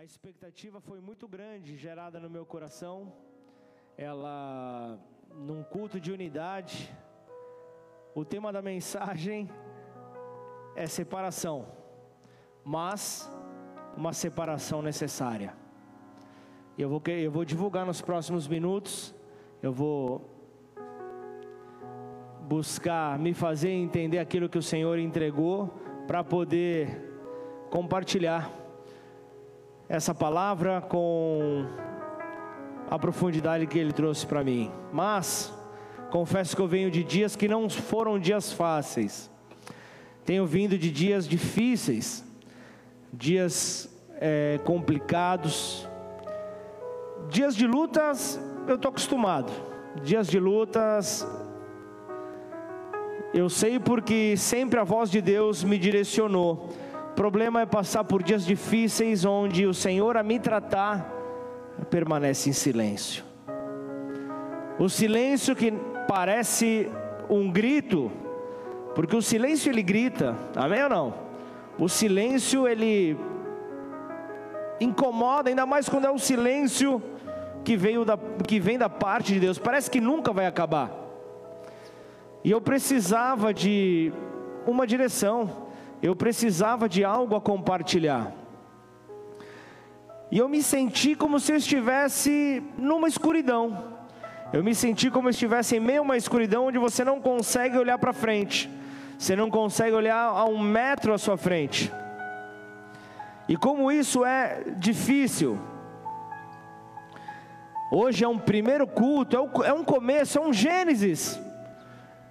A expectativa foi muito grande gerada no meu coração. Ela, num culto de unidade, o tema da mensagem é separação, mas uma separação necessária. Eu vou, eu vou divulgar nos próximos minutos, eu vou buscar me fazer entender aquilo que o Senhor entregou para poder compartilhar essa palavra com a profundidade que ele trouxe para mim. Mas confesso que eu venho de dias que não foram dias fáceis. Tenho vindo de dias difíceis, dias é, complicados, dias de lutas. Eu estou acostumado. Dias de lutas, eu sei porque sempre a voz de Deus me direcionou problema é passar por dias difíceis onde o Senhor a me tratar permanece em silêncio. O silêncio que parece um grito, porque o silêncio ele grita, amém ou não? O silêncio ele incomoda, ainda mais quando é o silêncio que, veio da, que vem da parte de Deus, parece que nunca vai acabar. E eu precisava de uma direção, eu precisava de algo a compartilhar. E eu me senti como se eu estivesse numa escuridão. Eu me senti como se estivesse em meio a uma escuridão onde você não consegue olhar para frente. Você não consegue olhar a um metro à sua frente. E como isso é difícil. Hoje é um primeiro culto, é um começo, é um Gênesis.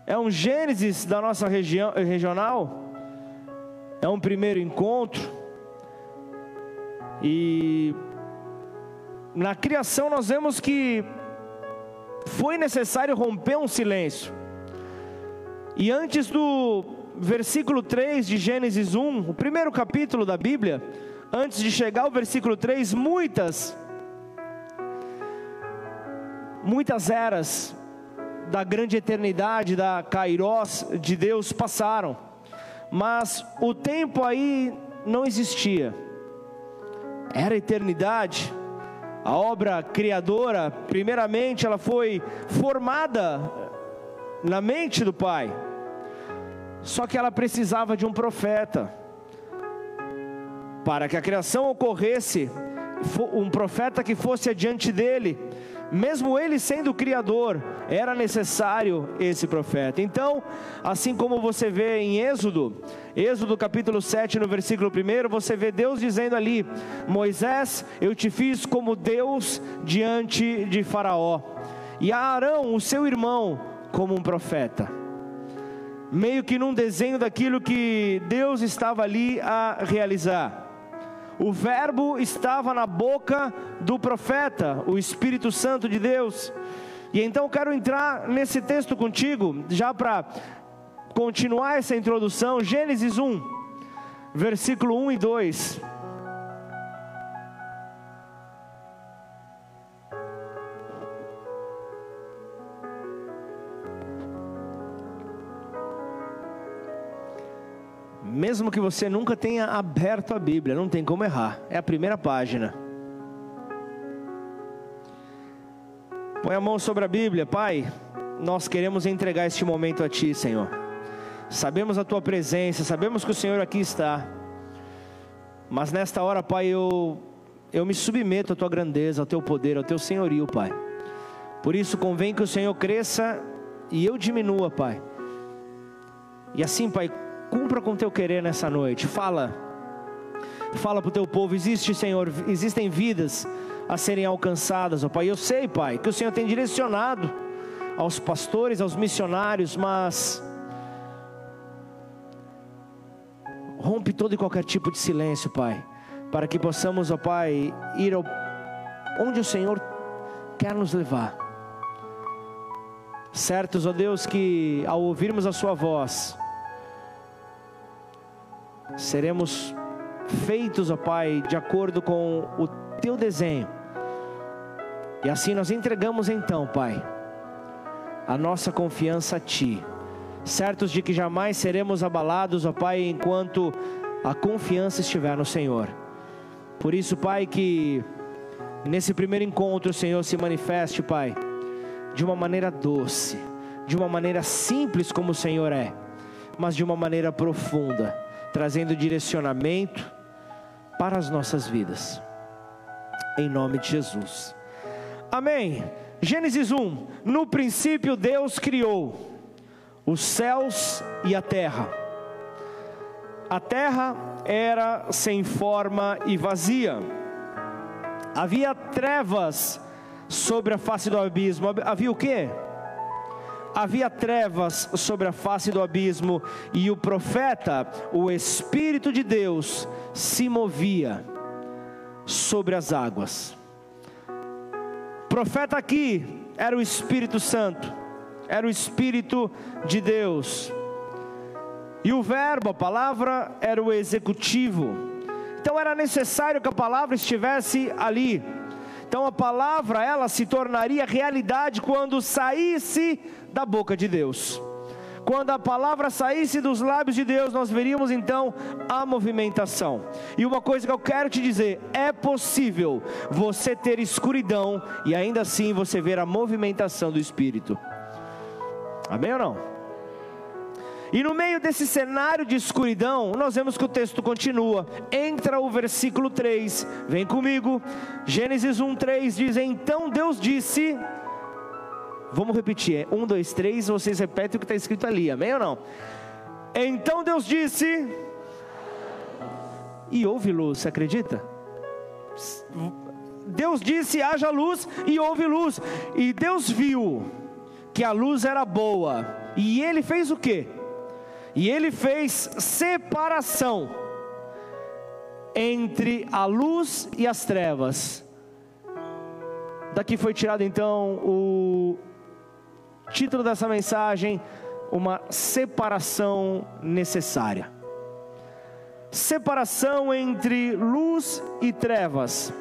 É um Gênesis da nossa região, regional é um primeiro encontro. E na criação nós vemos que foi necessário romper um silêncio. E antes do versículo 3 de Gênesis 1, o primeiro capítulo da Bíblia, antes de chegar ao versículo 3, muitas muitas eras da grande eternidade, da Kairos de Deus passaram mas o tempo aí não existia, era eternidade. A obra criadora, primeiramente, ela foi formada na mente do Pai, só que ela precisava de um profeta. Para que a criação ocorresse, um profeta que fosse adiante dele, mesmo ele sendo o Criador, era necessário esse profeta. Então, assim como você vê em Êxodo, Êxodo capítulo 7, no versículo 1, você vê Deus dizendo ali: Moisés, eu te fiz como Deus diante de Faraó, e a Arão, o seu irmão, como um profeta. Meio que num desenho daquilo que Deus estava ali a realizar. O Verbo estava na boca do profeta, o Espírito Santo de Deus. E então eu quero entrar nesse texto contigo, já para continuar essa introdução, Gênesis 1, versículo 1 e 2. Mesmo que você nunca tenha aberto a Bíblia, não tem como errar. É a primeira página. Põe a mão sobre a Bíblia, Pai. Nós queremos entregar este momento a Ti, Senhor. Sabemos a Tua presença, sabemos que o Senhor aqui está. Mas nesta hora, Pai, eu, eu me submeto à Tua grandeza, ao Teu poder, ao Teu senhorio, Pai. Por isso convém que o Senhor cresça e eu diminua, Pai. E assim, Pai, Cumpra com teu querer nessa noite. Fala. Fala para o teu povo. Existe, Senhor, existem vidas a serem alcançadas, ó Pai. Eu sei, Pai, que o Senhor tem direcionado aos pastores, aos missionários, mas rompe todo e qualquer tipo de silêncio, Pai, para que possamos, ó Pai, ir ao, onde o Senhor quer nos levar. Certos, ó Deus, que ao ouvirmos a Sua voz, seremos feitos, ó Pai, de acordo com o teu desenho. E assim nós entregamos então, Pai, a nossa confiança a Ti, certos de que jamais seremos abalados, ó Pai, enquanto a confiança estiver no Senhor. Por isso, Pai, que nesse primeiro encontro o Senhor se manifeste, Pai, de uma maneira doce, de uma maneira simples como o Senhor é, mas de uma maneira profunda, trazendo direcionamento para as nossas vidas. Em nome de Jesus. Amém. Gênesis 1: No princípio Deus criou os céus e a terra. A terra era sem forma e vazia. Havia trevas sobre a face do abismo. Havia o quê? Havia trevas sobre a face do abismo e o profeta, o espírito de Deus, se movia sobre as águas. O profeta aqui era o Espírito Santo, era o Espírito de Deus. E o verbo, a palavra, era o executivo. Então era necessário que a palavra estivesse ali. Então a palavra, ela se tornaria realidade quando saísse da boca de Deus. Quando a palavra saísse dos lábios de Deus, nós veríamos então a movimentação. E uma coisa que eu quero te dizer: é possível você ter escuridão e ainda assim você ver a movimentação do Espírito. Amém ou não? E no meio desse cenário de escuridão, nós vemos que o texto continua. Entra o versículo 3, vem comigo. Gênesis 1, 3 diz: Então Deus disse. Vamos repetir, é 1, 2, 3, vocês repetem o que está escrito ali, amém ou não? Então Deus disse. E houve luz, você acredita? Deus disse: haja luz, e houve luz. E Deus viu que a luz era boa. E ele fez o que? E ele fez separação entre a luz e as trevas. Daqui foi tirado então o título dessa mensagem, uma separação necessária. Separação entre luz e trevas.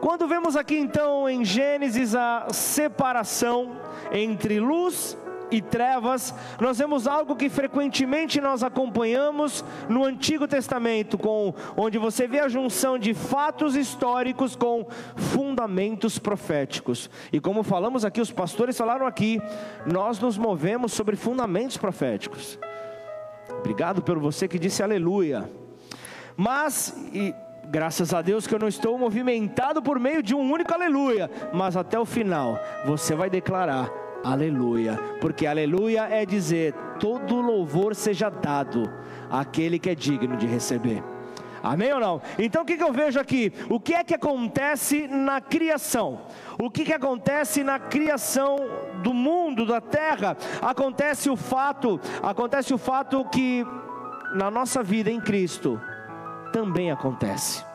Quando vemos aqui então em Gênesis a separação entre luz e trevas, nós vemos algo que frequentemente nós acompanhamos no Antigo Testamento, com onde você vê a junção de fatos históricos com fundamentos proféticos. E como falamos aqui, os pastores falaram aqui, nós nos movemos sobre fundamentos proféticos. Obrigado pelo você que disse aleluia. Mas e, graças a Deus que eu não estou movimentado por meio de um único aleluia, mas até o final você vai declarar Aleluia, porque aleluia é dizer: todo louvor seja dado àquele que é digno de receber. Amém ou não? Então o que, que eu vejo aqui? O que é que acontece na criação? O que, que acontece na criação do mundo, da terra? Acontece o fato, acontece o fato que na nossa vida em Cristo também acontece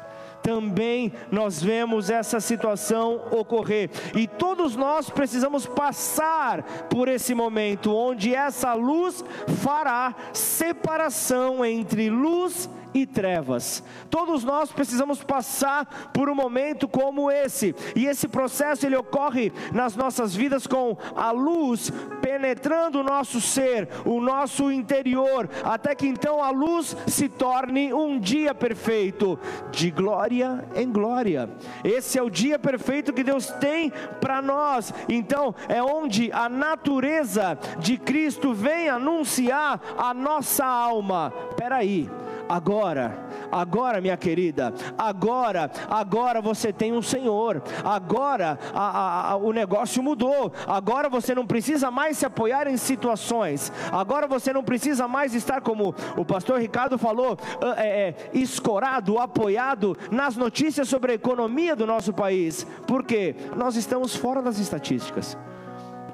também nós vemos essa situação ocorrer. E todos nós precisamos passar por esse momento onde essa luz fará separação entre luz e e trevas. Todos nós precisamos passar por um momento como esse, e esse processo ele ocorre nas nossas vidas com a luz penetrando o nosso ser, o nosso interior, até que então a luz se torne um dia perfeito, de glória em glória. Esse é o dia perfeito que Deus tem para nós. Então, é onde a natureza de Cristo vem anunciar a nossa alma. Peraí, agora, agora, minha querida, agora, agora você tem um Senhor, agora a, a, a, o negócio mudou, agora você não precisa mais se apoiar em situações, agora você não precisa mais estar como o pastor Ricardo falou, é, é, escorado, apoiado nas notícias sobre a economia do nosso país, porque nós estamos fora das estatísticas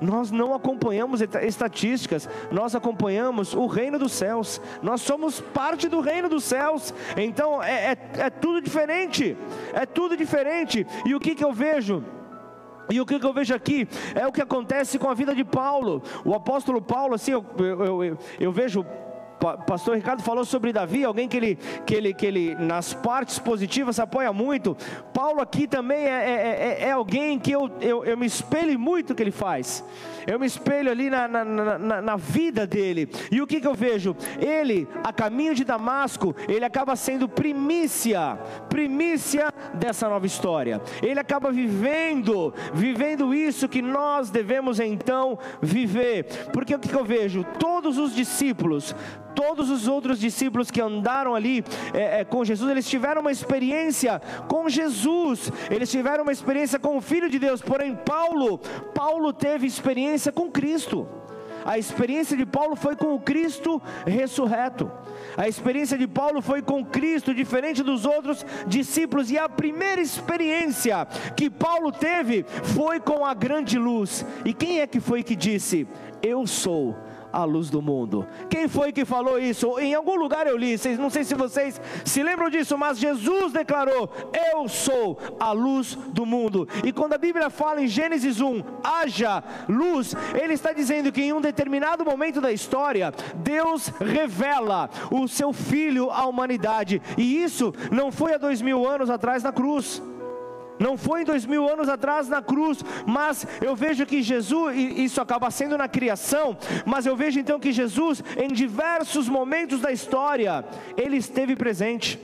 nós não acompanhamos estatísticas, nós acompanhamos o reino dos céus, nós somos parte do reino dos céus, então é, é, é tudo diferente, é tudo diferente, e o que, que eu vejo? E o que eu vejo aqui é o que acontece com a vida de Paulo. O apóstolo Paulo, assim, eu, eu, eu, eu vejo pastor Ricardo falou sobre Davi, alguém que ele, que ele, que ele nas partes positivas apoia muito. Paulo aqui também é, é, é, é alguém que eu, eu, eu me espelho muito que ele faz. Eu me espelho ali na, na, na, na vida dele. E o que, que eu vejo? Ele, a caminho de Damasco, ele acaba sendo primícia, primícia dessa nova história. Ele acaba vivendo, vivendo isso que nós devemos então viver. Porque o que, que eu vejo? Todos os discípulos, todos os outros discípulos que andaram ali é, é, com Jesus, eles tiveram uma experiência com Jesus, eles tiveram uma experiência com o Filho de Deus, porém Paulo, Paulo teve experiência com Cristo. A experiência de Paulo foi com o Cristo ressurreto. A experiência de Paulo foi com Cristo, diferente dos outros discípulos, e a primeira experiência que Paulo teve foi com a grande luz. E quem é que foi que disse: Eu sou a luz do mundo. Quem foi que falou isso? Em algum lugar eu li, não sei se vocês se lembram disso, mas Jesus declarou: Eu sou a luz do mundo. E quando a Bíblia fala em Gênesis 1, haja luz, ele está dizendo que em um determinado momento da história, Deus revela o seu Filho à humanidade. E isso não foi há dois mil anos atrás na cruz. Não foi dois mil anos atrás na cruz, mas eu vejo que Jesus, e isso acaba sendo na criação, mas eu vejo então que Jesus, em diversos momentos da história, ele esteve presente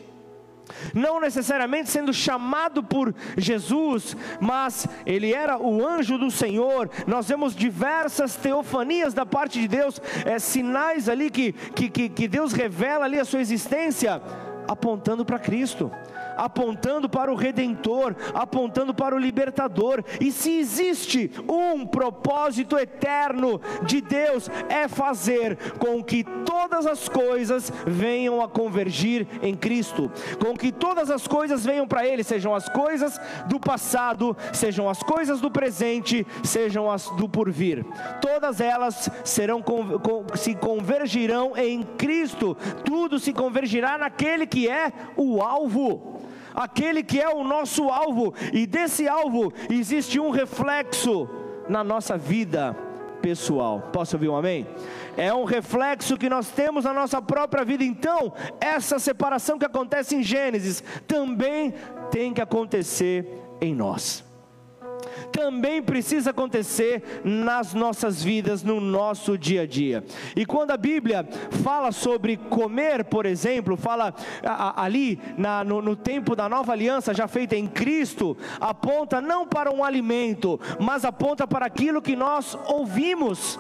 não necessariamente sendo chamado por Jesus, mas ele era o anjo do Senhor. Nós vemos diversas teofanias da parte de Deus, é, sinais ali que, que, que Deus revela ali a sua existência, apontando para Cristo apontando para o Redentor, apontando para o Libertador. E se existe um propósito eterno de Deus, é fazer com que todas as coisas venham a convergir em Cristo, com que todas as coisas venham para Ele, sejam as coisas do passado, sejam as coisas do presente, sejam as do porvir. Todas elas serão se convergirão em Cristo. Tudo se convergirá naquele que é o alvo aquele que é o nosso alvo, e desse alvo existe um reflexo na nossa vida pessoal. Posso ouvir um amém? É um reflexo que nós temos na nossa própria vida. Então, essa separação que acontece em Gênesis também tem que acontecer em nós também precisa acontecer nas nossas vidas, no nosso dia a dia. E quando a Bíblia fala sobre comer, por exemplo, fala ali na, no, no tempo da nova aliança já feita em Cristo, aponta não para um alimento, mas aponta para aquilo que nós ouvimos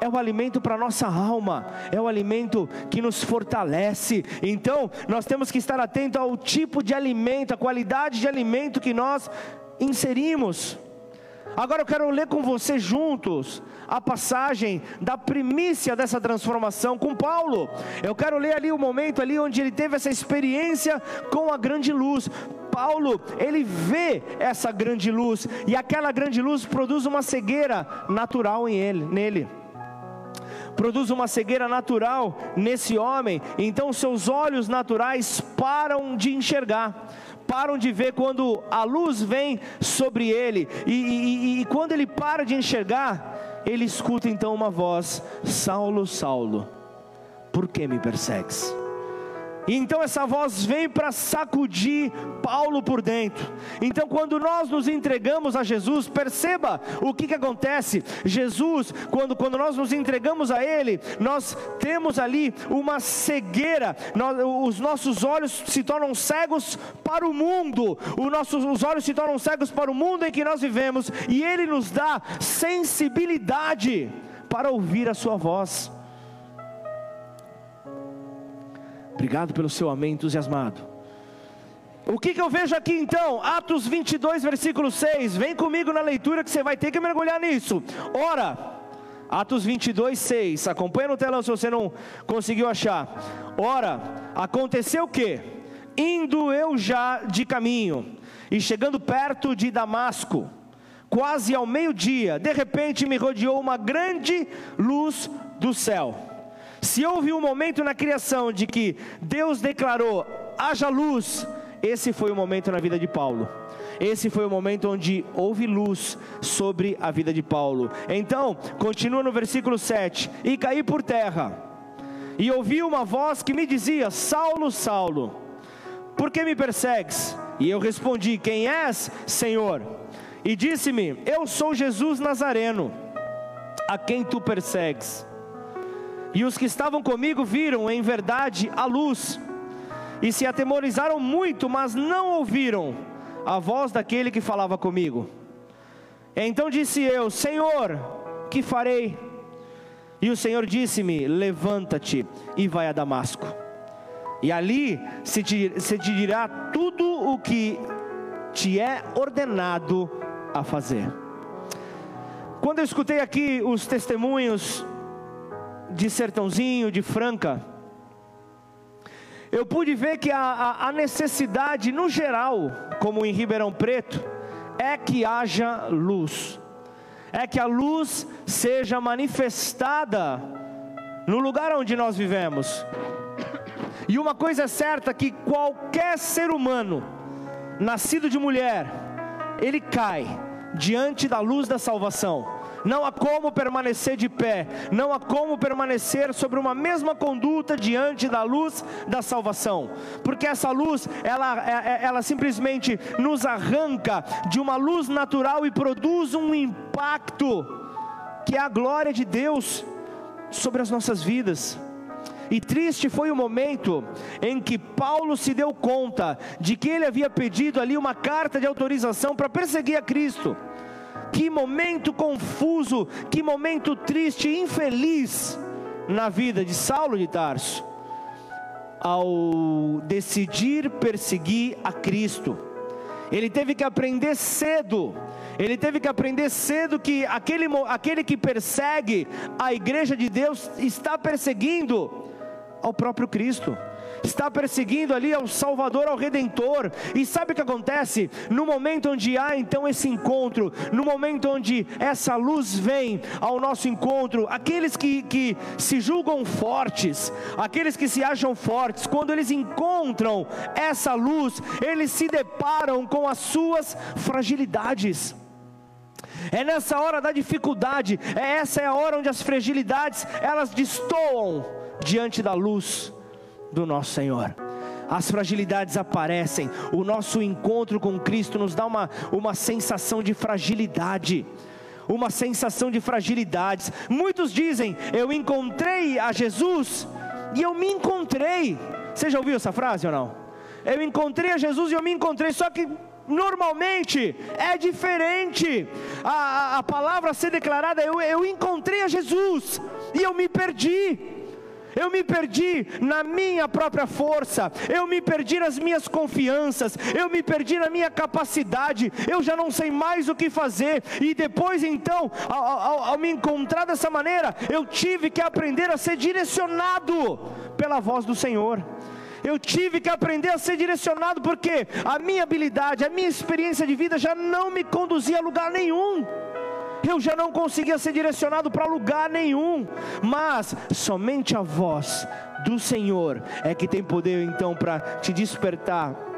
é o alimento para a nossa alma, é o alimento que nos fortalece. Então, nós temos que estar atento ao tipo de alimento, a qualidade de alimento que nós inserimos. Agora eu quero ler com você juntos a passagem da primícia dessa transformação com Paulo. Eu quero ler ali o momento ali onde ele teve essa experiência com a grande luz. Paulo, ele vê essa grande luz e aquela grande luz produz uma cegueira natural em ele, nele. Produz uma cegueira natural nesse homem, então seus olhos naturais param de enxergar param de ver quando a luz vem sobre ele, e, e, e quando ele para de enxergar, ele escuta então uma voz: Saulo, Saulo, por que me persegues? Então essa voz vem para sacudir Paulo por dentro. Então, quando nós nos entregamos a Jesus, perceba o que, que acontece. Jesus, quando, quando nós nos entregamos a Ele, nós temos ali uma cegueira, nós, os nossos olhos se tornam cegos para o mundo, os nossos os olhos se tornam cegos para o mundo em que nós vivemos, e Ele nos dá sensibilidade para ouvir a Sua voz. Obrigado pelo seu amém entusiasmado. O que, que eu vejo aqui então? Atos 22, versículo 6. Vem comigo na leitura que você vai ter que mergulhar nisso. Ora, Atos 22, 6. Acompanha no telão se você não conseguiu achar. Ora, aconteceu o que? Indo eu já de caminho e chegando perto de Damasco, quase ao meio-dia, de repente me rodeou uma grande luz do céu se houve um momento na criação de que Deus declarou: haja luz, esse foi o momento na vida de Paulo. Esse foi o momento onde houve luz sobre a vida de Paulo. Então, continua no versículo 7: E caí por terra E ouvi uma voz que me dizia: Saulo, Saulo, por que me persegues? E eu respondi: Quem és, Senhor? E disse-me: Eu sou Jesus Nazareno, a quem tu persegues. E os que estavam comigo viram, em verdade, a luz, e se atemorizaram muito, mas não ouviram a voz daquele que falava comigo. Então disse eu: Senhor, que farei? E o Senhor disse-me: Levanta-te e vai a Damasco. E ali se te, se te dirá tudo o que te é ordenado a fazer. Quando eu escutei aqui os testemunhos de Sertãozinho, de Franca, eu pude ver que a, a, necessidade no geral, como em Ribeirão Preto, é que haja luz, é que a luz seja manifestada no lugar onde nós vivemos. E uma coisa é certa: que qualquer ser humano, nascido de mulher, ele cai diante da luz da salvação. Não há como permanecer de pé, não há como permanecer sobre uma mesma conduta diante da luz da salvação, porque essa luz, ela, é, é, ela simplesmente nos arranca de uma luz natural e produz um impacto, que é a glória de Deus sobre as nossas vidas. E triste foi o momento em que Paulo se deu conta de que ele havia pedido ali uma carta de autorização para perseguir a Cristo. Que momento confuso, que momento triste infeliz na vida de Saulo de Tarso, ao decidir perseguir a Cristo. Ele teve que aprender cedo, ele teve que aprender cedo que aquele, aquele que persegue a igreja de Deus está perseguindo ao próprio Cristo está perseguindo ali ao Salvador, ao Redentor. E sabe o que acontece? No momento onde há então esse encontro, no momento onde essa luz vem ao nosso encontro, aqueles que, que se julgam fortes, aqueles que se acham fortes, quando eles encontram essa luz, eles se deparam com as suas fragilidades. É nessa hora da dificuldade, é essa é a hora onde as fragilidades elas destoam diante da luz do nosso Senhor. As fragilidades aparecem, o nosso encontro com Cristo nos dá uma, uma sensação de fragilidade uma sensação de fragilidades. Muitos dizem: Eu encontrei a Jesus e eu me encontrei. Você já ouviu essa frase ou não? Eu encontrei a Jesus e eu me encontrei, só que normalmente é diferente. A, a, a palavra a ser declarada: eu, eu encontrei a Jesus e eu me perdi eu me perdi na minha própria força, eu me perdi nas minhas confianças, eu me perdi na minha capacidade, eu já não sei mais o que fazer, e depois então, ao, ao, ao me encontrar dessa maneira, eu tive que aprender a ser direcionado pela voz do Senhor. Eu tive que aprender a ser direcionado porque a minha habilidade, a minha experiência de vida já não me conduzia a lugar nenhum eu já não conseguia ser direcionado para lugar nenhum, mas somente a voz do Senhor é que tem poder então para te despertar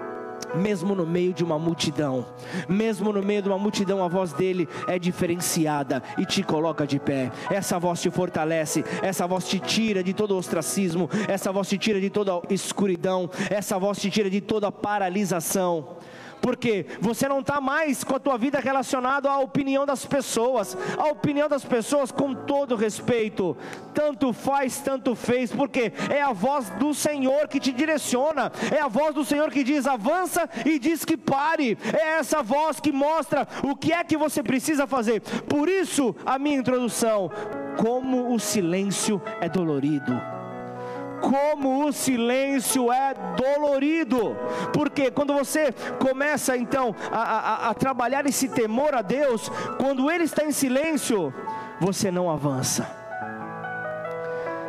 mesmo no meio de uma multidão, mesmo no meio de uma multidão, a voz dele é diferenciada e te coloca de pé. Essa voz te fortalece, essa voz te tira de todo ostracismo, essa voz te tira de toda escuridão, essa voz te tira de toda paralisação porque você não está mais com a tua vida relacionado à opinião das pessoas, a opinião das pessoas com todo respeito, tanto faz, tanto fez, porque é a voz do Senhor que te direciona, é a voz do Senhor que diz avança e diz que pare, é essa voz que mostra o que é que você precisa fazer. Por isso, a minha introdução, como o silêncio é dolorido como o silêncio é dolorido, porque quando você começa então a, a, a trabalhar esse temor a Deus, quando Ele está em silêncio, você não avança,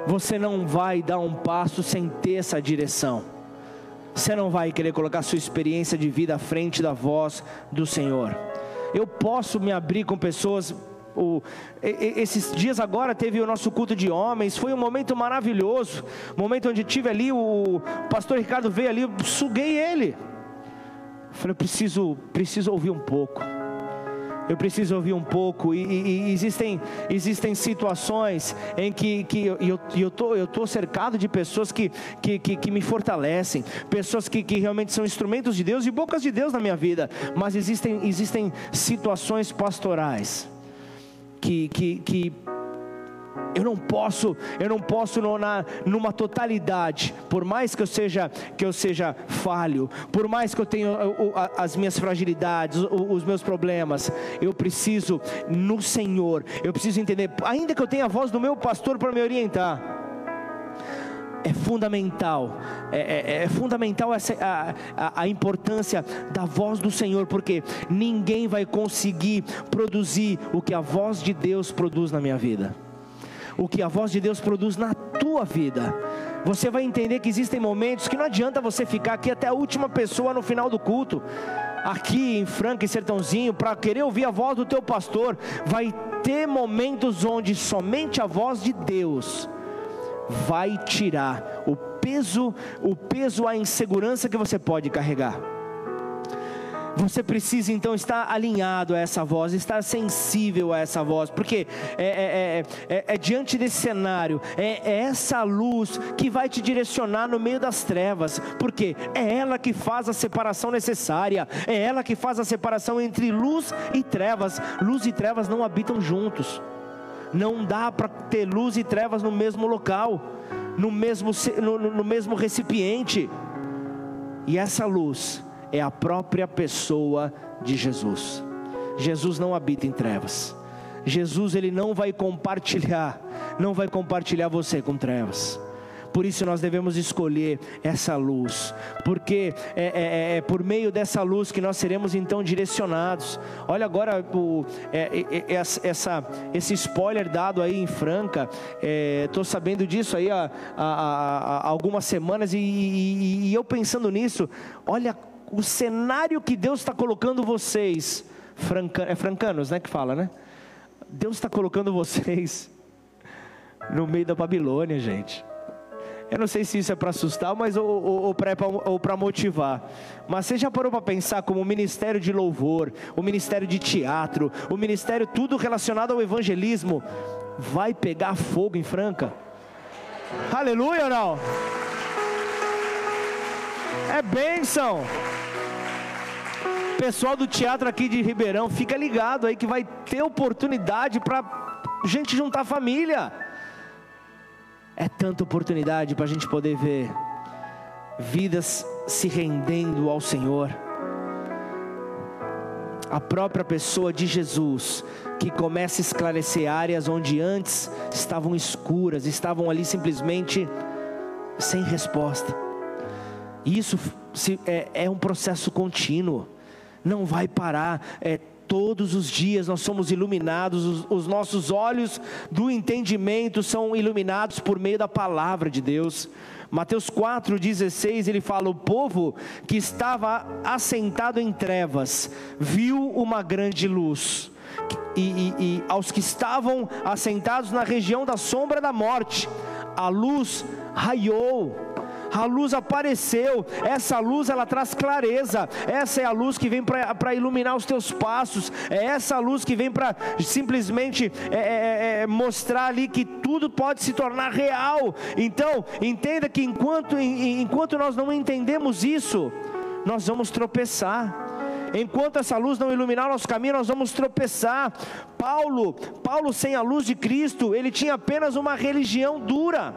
você não vai dar um passo sem ter essa direção. Você não vai querer colocar sua experiência de vida à frente da voz do Senhor. Eu posso me abrir com pessoas o, esses dias agora teve o nosso culto de homens, foi um momento maravilhoso, momento onde tive ali, o pastor Ricardo veio ali, eu suguei ele. Falei, preciso, preciso ouvir um pouco. eu preciso ouvir um pouco. E, e, e existem, existem situações em que, que eu estou eu tô, eu tô cercado de pessoas que, que, que, que me fortalecem, pessoas que, que realmente são instrumentos de Deus e bocas de Deus na minha vida. Mas existem, existem situações pastorais que, que, que eu não posso, eu não posso na, numa totalidade, por mais que eu seja que eu seja falho, por mais que eu tenha as minhas fragilidades, os meus problemas, eu preciso no Senhor, eu preciso entender, ainda que eu tenha a voz do meu pastor para me orientar, é fundamental, é, é, é fundamental essa, a, a, a, importância da voz do Senhor, porque ninguém vai conseguir produzir o que a voz de Deus produz na minha vida o que a voz de Deus produz na tua vida. Você vai entender que existem momentos que não adianta você ficar aqui até a última pessoa no final do culto, aqui em Franca e Sertãozinho, para querer ouvir a voz do teu pastor. Vai ter momentos onde somente a voz de Deus vai tirar o peso, o peso, a insegurança que você pode carregar. Você precisa então estar alinhado a essa voz, estar sensível a essa voz, porque é, é, é, é diante desse cenário, é, essa luz que vai te direcionar no meio das trevas, porque é ela que faz a separação necessária, é ela que faz a separação entre luz e trevas. Luz e trevas não habitam juntos, não dá para ter luz e trevas no mesmo local, no mesmo, no, no mesmo recipiente, e essa luz é a própria pessoa de Jesus. Jesus não habita em trevas. Jesus ele não vai compartilhar, não vai compartilhar você com trevas. Por isso nós devemos escolher essa luz, porque é, é, é, é por meio dessa luz que nós seremos então direcionados. Olha agora o, é, é, essa, esse spoiler dado aí em Franca. Estou sabendo disso aí há, há, há algumas semanas e, e, e eu pensando nisso, olha o cenário que Deus está colocando vocês, franca, é francanos, né, que fala, né? Deus está colocando vocês no meio da Babilônia, gente. Eu não sei se isso é para assustar, mas ou, ou, ou para motivar. Mas você já parou para pensar como o ministério de louvor, o ministério de teatro, o ministério tudo relacionado ao evangelismo vai pegar fogo em Franca? Aleluia ou não? É bênção pessoal do teatro aqui de Ribeirão, fica ligado aí que vai ter oportunidade para gente juntar família. É tanta oportunidade para a gente poder ver vidas se rendendo ao Senhor. A própria pessoa de Jesus que começa a esclarecer áreas onde antes estavam escuras, estavam ali simplesmente sem resposta. Isso é, é um processo contínuo não vai parar. É, todos os dias nós somos iluminados, os, os, nossos olhos do entendimento são iluminados por meio da palavra de Deus. Mateus 4,16 ele fala: O povo que estava assentado em trevas viu uma grande luz. E, e, e aos que estavam assentados na região da sombra da morte, a luz raiou a luz apareceu, essa luz ela traz clareza, essa é a luz que vem para iluminar os teus passos, é essa luz que vem para simplesmente é, é, é, é, mostrar ali que tudo pode se tornar real. Então, entenda que enquanto, enquanto nós não entendemos isso, nós vamos tropeçar. Enquanto essa luz não iluminar nosso caminho, nós vamos tropeçar. Paulo, Paulo sem a luz de Cristo, ele tinha apenas uma religião dura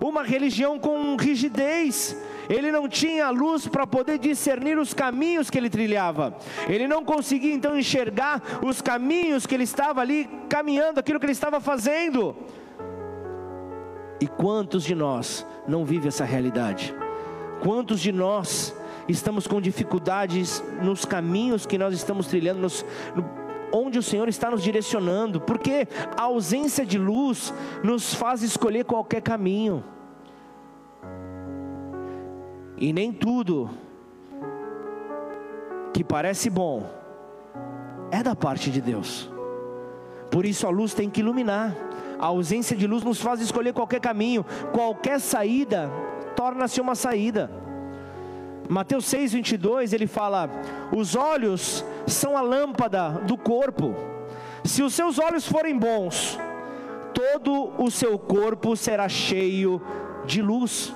uma religião com rigidez. Ele não tinha luz para poder discernir os caminhos que ele trilhava. Ele não conseguia então enxergar os caminhos que ele estava ali caminhando, aquilo que ele estava fazendo. E quantos de nós não vive essa realidade? Quantos de nós estamos com dificuldades nos caminhos que nós estamos trilhando, nos, no, onde o Senhor está nos direcionando, porque a ausência de luz nos faz escolher qualquer caminho. E nem tudo que parece bom é da parte de Deus. Por isso a luz tem que iluminar. A ausência de luz nos faz escolher qualquer caminho, qualquer saída torna-se uma saída. Mateus 6, 22, ele fala: Os olhos são a lâmpada do corpo. Se os seus olhos forem bons, todo o seu corpo será cheio de luz.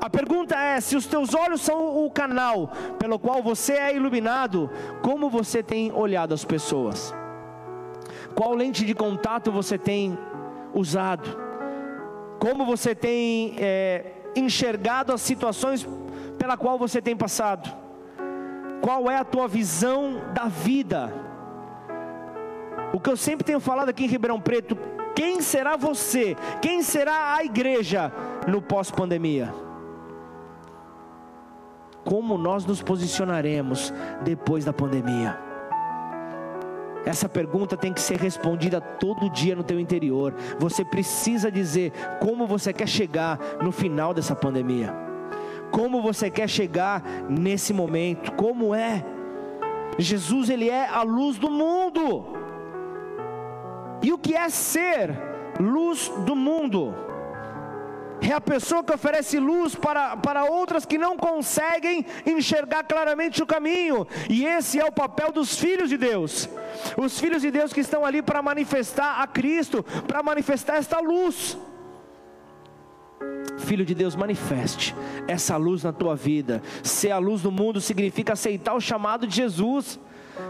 A pergunta é: se os teus olhos são o canal pelo qual você é iluminado, como você tem olhado as pessoas? Qual lente de contato você tem usado? Como você tem é, enxergado as situações pela qual você tem passado? Qual é a tua visão da vida? O que eu sempre tenho falado aqui em Ribeirão Preto, quem será você? Quem será a igreja no pós-pandemia? Como nós nos posicionaremos depois da pandemia? Essa pergunta tem que ser respondida todo dia no teu interior. Você precisa dizer como você quer chegar no final dessa pandemia. Como você quer chegar nesse momento? Como é? Jesus ele é a luz do mundo. E o que é ser luz do mundo? é a pessoa que oferece luz para, para outras que não conseguem enxergar claramente o caminho, e esse é o papel dos filhos de Deus, os filhos de Deus que estão ali para manifestar a Cristo, para manifestar esta luz. Filho de Deus, manifeste essa luz na tua vida. Ser a luz do mundo significa aceitar o chamado de Jesus,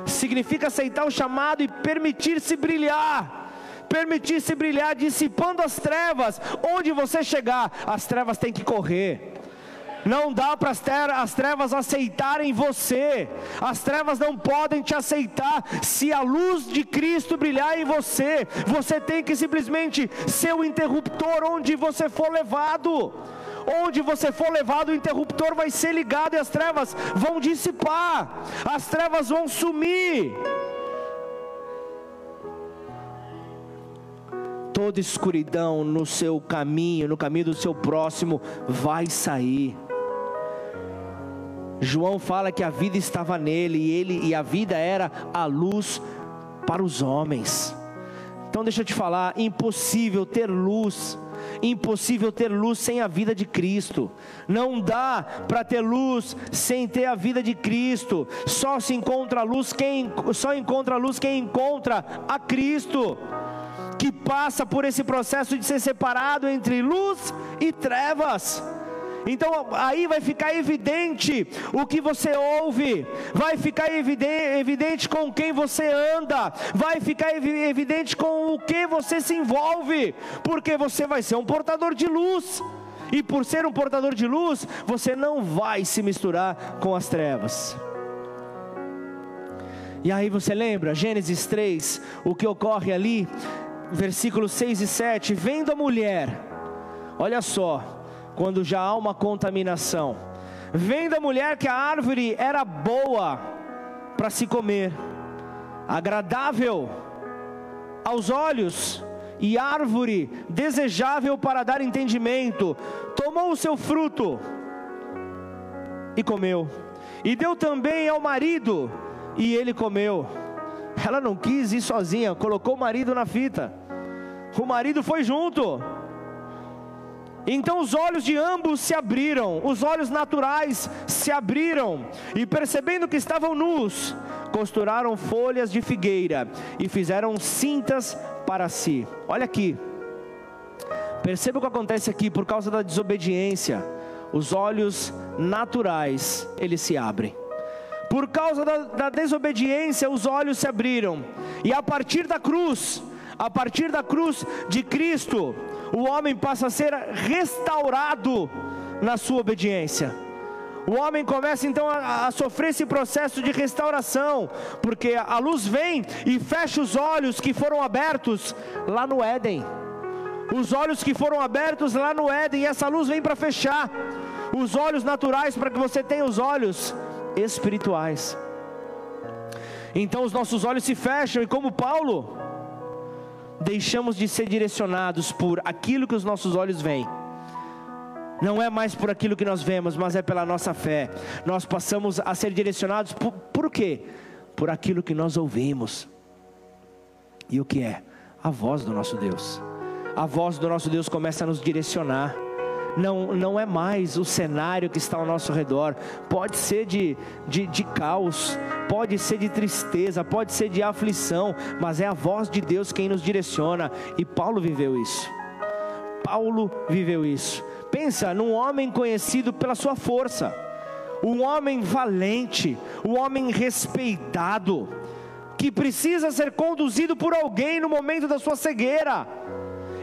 significa aceitar o chamado e permitir-se brilhar permitir-se brilhar, dissipando as trevas. Onde você chegar, as trevas têm que correr. Não dá para as trevas aceitarem você. As trevas não podem te aceitar se a luz de Cristo brilhar em você. Você tem que simplesmente ser o interruptor onde você for levado. Onde você for levado, o interruptor vai ser ligado e as trevas vão dissipar. As trevas vão sumir. toda escuridão no seu caminho, no caminho do seu próximo, vai sair. João fala que a vida estava nele e ele e a vida era a luz para os homens. Então deixa eu te falar, impossível ter luz, impossível ter luz sem a vida de Cristo. Não dá para ter luz sem ter a vida de Cristo. Só se encontra luz quem só encontra luz quem encontra a Cristo que passa por esse processo de ser separado entre luz e trevas. Então aí vai ficar evidente o que você ouve, vai ficar evidente, com quem você anda, vai ficar evidente com o que você se envolve, porque você vai ser um portador de luz. E por ser um portador de luz, você não vai se misturar com as trevas. E aí você lembra, Gênesis 3, o que ocorre ali? versículos 6 e 7, vendo a mulher, olha só, quando já há uma contaminação, vendo a mulher que a árvore era boa para se comer, agradável aos olhos e árvore desejável para dar entendimento, tomou o seu fruto e comeu, e deu também ao marido, e ele comeu. Ela não quis ir sozinha, colocou o marido na fita. O marido foi junto. Então os olhos de ambos se abriram, os olhos naturais se abriram, e percebendo que estavam nus, costuraram folhas de figueira e fizeram cintas para si. Olha aqui, perceba o que acontece aqui por causa da desobediência. Os olhos naturais eles se abrem. Por causa da, da desobediência, os olhos se abriram, e a partir da cruz, a partir da cruz de Cristo, o homem passa a ser restaurado na sua obediência. O homem começa então a, a, sofrer esse processo de restauração, porque a luz vem e fecha os olhos que foram abertos lá no Éden. Os olhos que foram abertos lá no Éden, e essa luz vem para fechar os olhos naturais, para que você tenha os olhos espirituais. Então os nossos olhos se fecham e, como Paulo, deixamos de ser direcionados por aquilo que os nossos olhos veem. Não é mais por aquilo que nós vemos, mas é pela nossa fé. Nós passamos a ser direcionados por, por quê? Por aquilo que nós ouvimos. E o que é? A voz do nosso Deus. A voz do nosso Deus começa a nos direcionar não, não é mais o cenário que está ao nosso redor, pode ser de, de, de caos, pode ser de tristeza, pode ser de aflição, mas é a voz de Deus quem nos direciona, e Paulo viveu isso. Paulo viveu isso. Pensa num homem conhecido pela sua força, um homem valente, um homem respeitado, que precisa ser conduzido por alguém no momento da sua cegueira.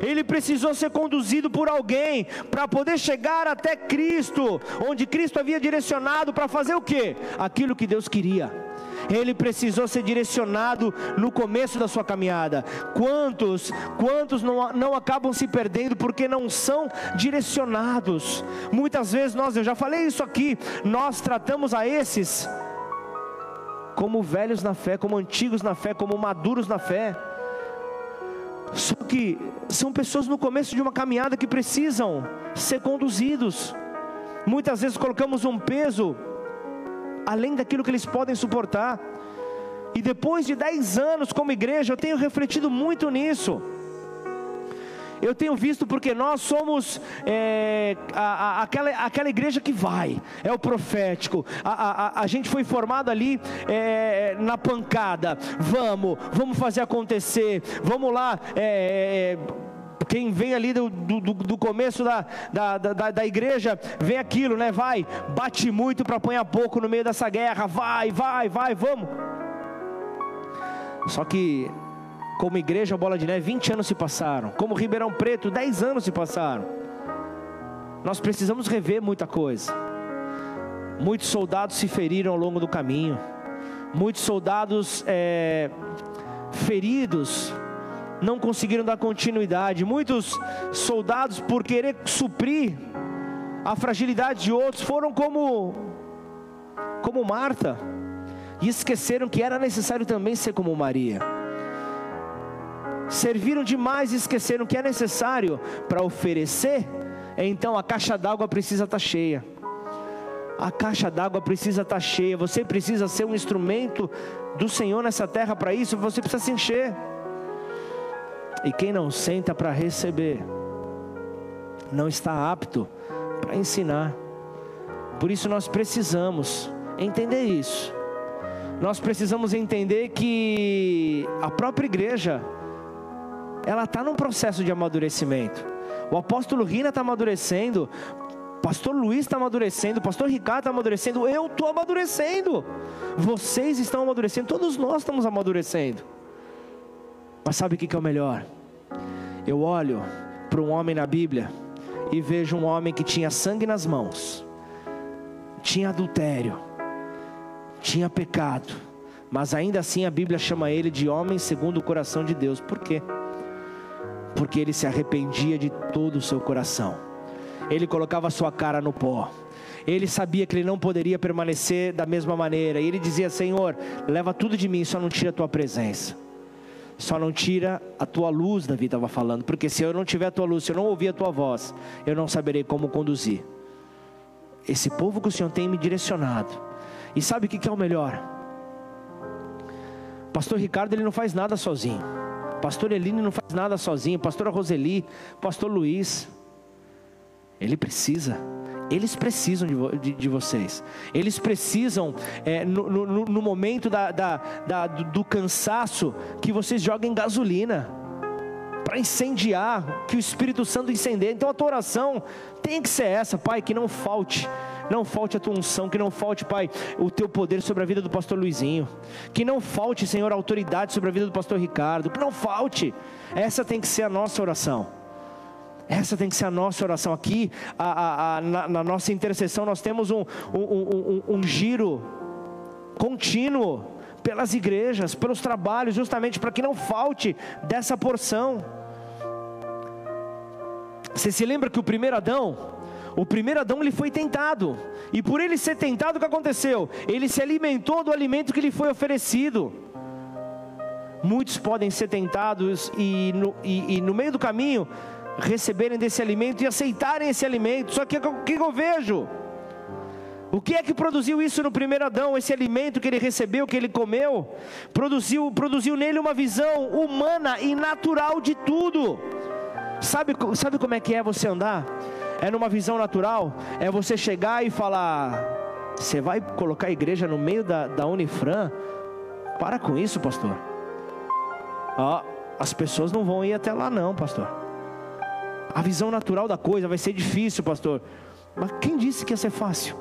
Ele precisou ser conduzido por alguém para poder chegar até Cristo, onde Cristo havia direcionado para fazer o que? Aquilo que Deus queria. Ele precisou ser direcionado no começo da sua caminhada. Quantos, quantos não, não acabam se perdendo porque não são direcionados? Muitas vezes nós, eu já falei isso aqui, nós tratamos a esses como velhos na fé, como antigos na fé, como maduros na fé. Só que são pessoas no começo de uma caminhada que precisam ser conduzidos. Muitas vezes colocamos um peso além daquilo que eles podem suportar. E depois de dez anos como igreja, eu tenho refletido muito nisso. Eu tenho visto porque nós somos é, a, a, aquela, aquela igreja que vai, é o profético. A, a gente foi formado ali é, na pancada. Vamos, vamos fazer acontecer. Vamos lá. É, quem vem ali do, do, do começo da, da, da, da, igreja, vem aquilo, né? Vai, bate muito para apanhar pouco no meio dessa guerra, vai, vai, vai, vamos. Só que, como igreja Bola de Neve, 20 anos se passaram. Como Ribeirão Preto, 10 anos se passaram. Nós precisamos rever muita coisa. Muitos soldados se feriram ao longo do caminho. Muitos soldados é, feridos não conseguiram dar continuidade. Muitos soldados, por querer suprir a fragilidade de outros, foram como como Marta e esqueceram que era necessário também ser como Maria. Serviram demais e esqueceram que é necessário para oferecer, então a caixa d'água precisa estar tá cheia. A caixa d'água precisa estar tá cheia. Você precisa ser um instrumento do Senhor nessa terra para isso. Você precisa se encher. E quem não senta para receber, não está apto para ensinar. Por isso nós precisamos entender isso. Nós precisamos entender que a própria igreja, ela está num processo de amadurecimento. O apóstolo Rina está amadurecendo, pastor Luiz está amadurecendo, pastor Ricardo está amadurecendo, eu estou amadurecendo, vocês estão amadurecendo, todos nós estamos amadurecendo. Mas sabe o que é o melhor? Eu olho para um homem na Bíblia e vejo um homem que tinha sangue nas mãos, tinha adultério, tinha pecado, mas ainda assim a Bíblia chama ele de homem segundo o coração de Deus. Por quê? Porque ele se arrependia de todo o seu coração, ele colocava sua cara no pó ele sabia que ele não poderia permanecer da mesma maneira, e ele dizia: Senhor, leva tudo de mim, só não tira a tua presença. Só não tira a tua luz, Davi estava falando, porque se eu não tiver a tua luz, se eu não ouvir a tua voz, eu não saberei como conduzir. Esse povo que o Senhor tem me direcionado. E sabe o que é o melhor? Pastor Ricardo ele não faz nada sozinho. Pastor Eline não faz nada sozinho. Pastora Roseli, Pastor Luiz, ele precisa eles precisam de, de, de vocês. Eles precisam, é, no, no, no, momento da, da, da, do cansaço, que vocês joguem gasolina para incendiar, que o Espírito Santo incendeie. Então a tua oração tem que ser essa, Pai, que não falte. Não falte a tua unção, que não falte, Pai, o teu poder sobre a vida do pastor Luizinho. Que não falte, Senhor, a autoridade sobre a vida do pastor Ricardo. Que não falte. Essa tem que ser a nossa oração. Essa tem que ser a nossa oração aqui, a, a, a, na, na, nossa intercessão, nós temos um, um, um, um giro contínuo pelas igrejas, pelos trabalhos, justamente para que não falte dessa porção. Você se lembra que o primeiro Adão, o primeiro Adão ele foi tentado, e por ele ser tentado, o que aconteceu? Ele se alimentou do alimento que lhe foi oferecido. Muitos podem ser tentados e no, e, e no meio do caminho receberem desse alimento e aceitarem esse alimento. Só que o que eu vejo? O que é que produziu isso no primeiro Adão? Esse alimento que ele recebeu, que ele comeu, produziu, produziu nele uma visão humana e natural de tudo. Sabe, sabe como é que é você andar? É numa visão natural, é você chegar e falar: você vai colocar a igreja no meio da, da Unifran? Para com isso, pastor. As pessoas não vão ir até lá, não, pastor. A visão natural da coisa vai ser difícil, pastor. Mas quem disse que ia ser fácil?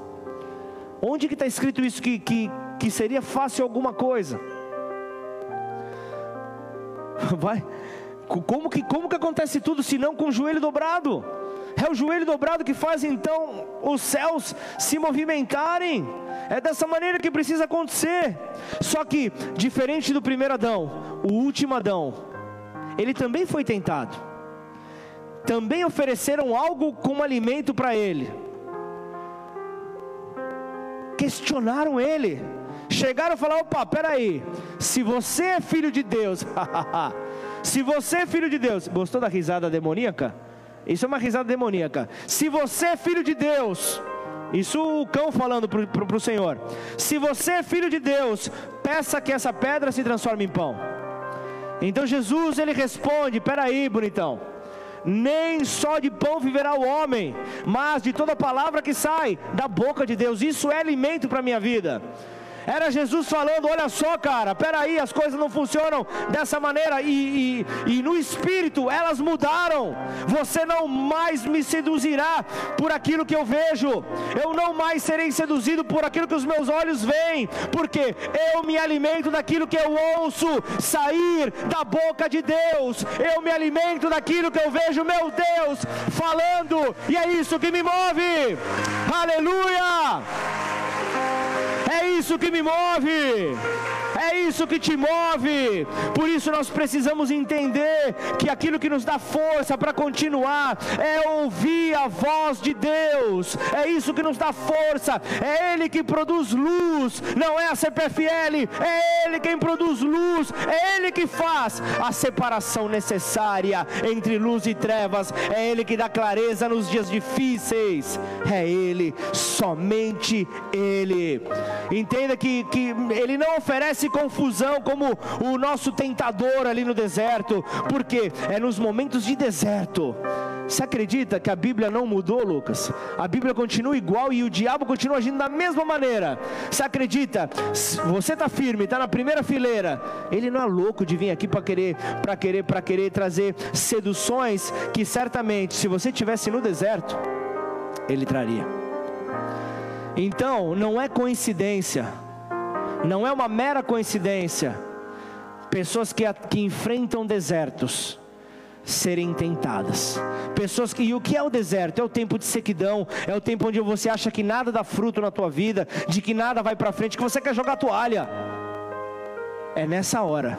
Onde que está escrito isso que, que, que seria fácil alguma coisa? Vai. Como que, como que acontece tudo se não com o joelho dobrado? É o joelho dobrado que faz então os céus se movimentarem. É dessa maneira que precisa acontecer. Só que, diferente do primeiro Adão, o último Adão, ele também foi tentado. Também ofereceram algo como alimento para ele. Questionaram ele. Chegaram a falar: opa, peraí. Se você é filho de Deus, se você é filho de Deus, gostou da risada demoníaca? Isso é uma risada demoníaca. Se você é filho de Deus, isso o cão falando para o Senhor. Se você é filho de Deus, peça que essa pedra se transforme em pão. Então Jesus ele responde: peraí, bonitão. Nem só de pão viverá o homem, mas de toda palavra que sai da boca de Deus. Isso é alimento para a minha vida. Era Jesus falando: olha só, cara, peraí, as coisas não funcionam dessa maneira, e, e, e, no espírito elas mudaram. Você não mais me seduzirá por aquilo que eu vejo, eu não mais serei seduzido por aquilo que os meus olhos veem, porque eu me alimento daquilo que eu ouço sair da boca de Deus, eu me alimento daquilo que eu vejo, meu Deus, falando, e é isso que me move. Aleluia! É isso que me move. É isso que te move. Por isso nós precisamos entender que aquilo que nos dá força para continuar é ouvir a voz de Deus. É isso que nos dá força. É Ele que produz luz, não é a CPFL. É Ele quem produz luz. É Ele que faz a separação necessária entre luz e trevas. É Ele que dá clareza nos dias difíceis. É Ele, somente Ele. Entenda que, que Ele não oferece confusão como o nosso tentador ali no deserto, porque é nos momentos de deserto. Você acredita que a Bíblia não mudou, Lucas? A Bíblia continua igual e o diabo continua agindo da mesma maneira. Você acredita? Você está firme, está na primeira fileira. Ele não é louco de vir aqui para querer, para querer, para querer trazer seduções que certamente, se você tivesse no deserto, ele traria. Então, não é coincidência não é uma mera coincidência pessoas que, que enfrentam desertos serem tentadas. Pessoas que e o que é o deserto? É o tempo de sequidão, é o tempo onde você acha que nada dá fruto na tua vida, de que nada vai para frente, que você quer jogar toalha. É nessa hora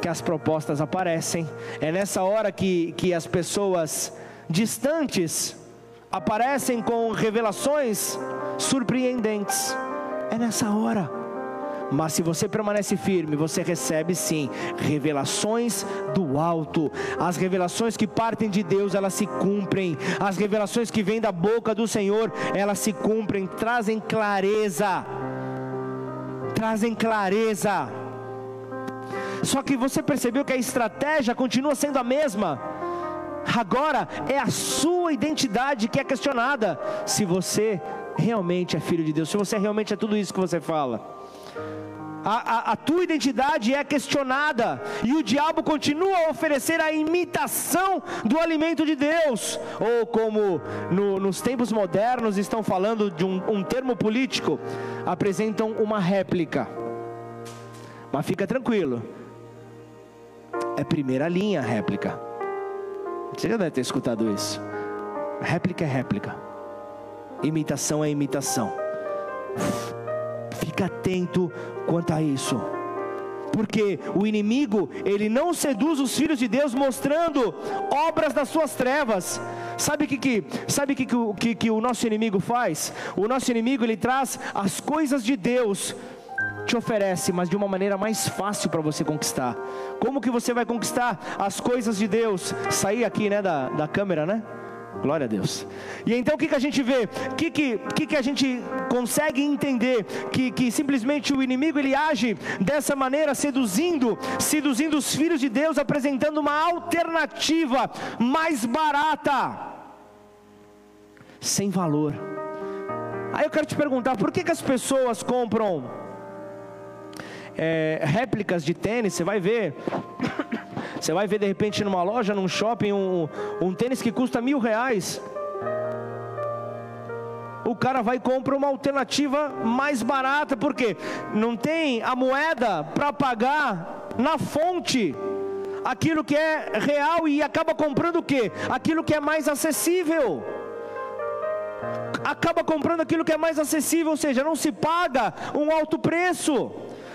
que as propostas aparecem, é nessa hora que, que as pessoas distantes aparecem com revelações surpreendentes. É nessa hora. Mas se você permanece firme, você recebe sim revelações do alto. As revelações que partem de Deus, elas se cumprem. As revelações que vêm da boca do Senhor, elas se cumprem, trazem clareza. Trazem clareza. Só que você percebeu que a estratégia continua sendo a mesma. Agora é a sua identidade que é questionada. Se você realmente é filho de Deus, se você realmente é tudo isso que você fala a, a, a, tua identidade é questionada, e o diabo continua a oferecer a imitação do alimento de Deus, ou como no, nos tempos modernos estão falando de um, um termo político, apresentam uma réplica. Mas fica tranquilo, é primeira linha réplica. Você já deve ter escutado isso. Réplica é réplica, imitação é imitação. Fica atento quanto a isso. Porque o inimigo, ele não seduz os filhos de Deus mostrando obras das suas trevas. Sabe o que, que, sabe que, que, que o nosso inimigo faz? O nosso inimigo ele traz as coisas de Deus te oferece, mas de uma maneira mais fácil para você conquistar. Como que você vai conquistar as coisas de Deus? Sair aqui, né, da, da câmera, né? Glória a Deus. E então o que, que a gente vê? O que, que, que, que a gente consegue entender? Que, que simplesmente o inimigo ele age dessa maneira, seduzindo, seduzindo os filhos de Deus, apresentando uma alternativa mais barata. sem valor. Aí eu quero te perguntar, por que, que as pessoas compram é, réplicas de tênis? Você vai ver, você vai ver de repente numa loja, num shopping, um, um tênis que custa mil reais. O cara vai e compra uma alternativa mais barata, porque não tem a moeda para pagar na fonte aquilo que é real e acaba comprando o que? Aquilo que é mais acessível. Acaba comprando aquilo que é mais acessível, ou seja, não se paga um alto preço.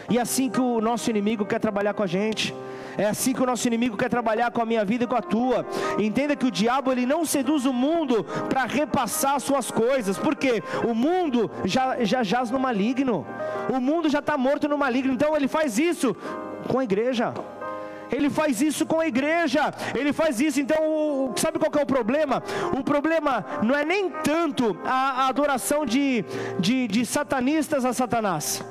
E é assim que o nosso inimigo quer trabalhar com a gente. É assim que o nosso inimigo quer trabalhar com a minha vida e com a tua. Entenda que o diabo ele não seduz o mundo para repassar suas coisas, porque o mundo já, já jaz no maligno. O mundo já está morto no maligno. Então ele faz isso com a igreja. Ele faz isso com a igreja. Ele faz isso. Então, sabe qual é o problema? O problema não é nem tanto a, a adoração de, de, de satanistas a Satanás.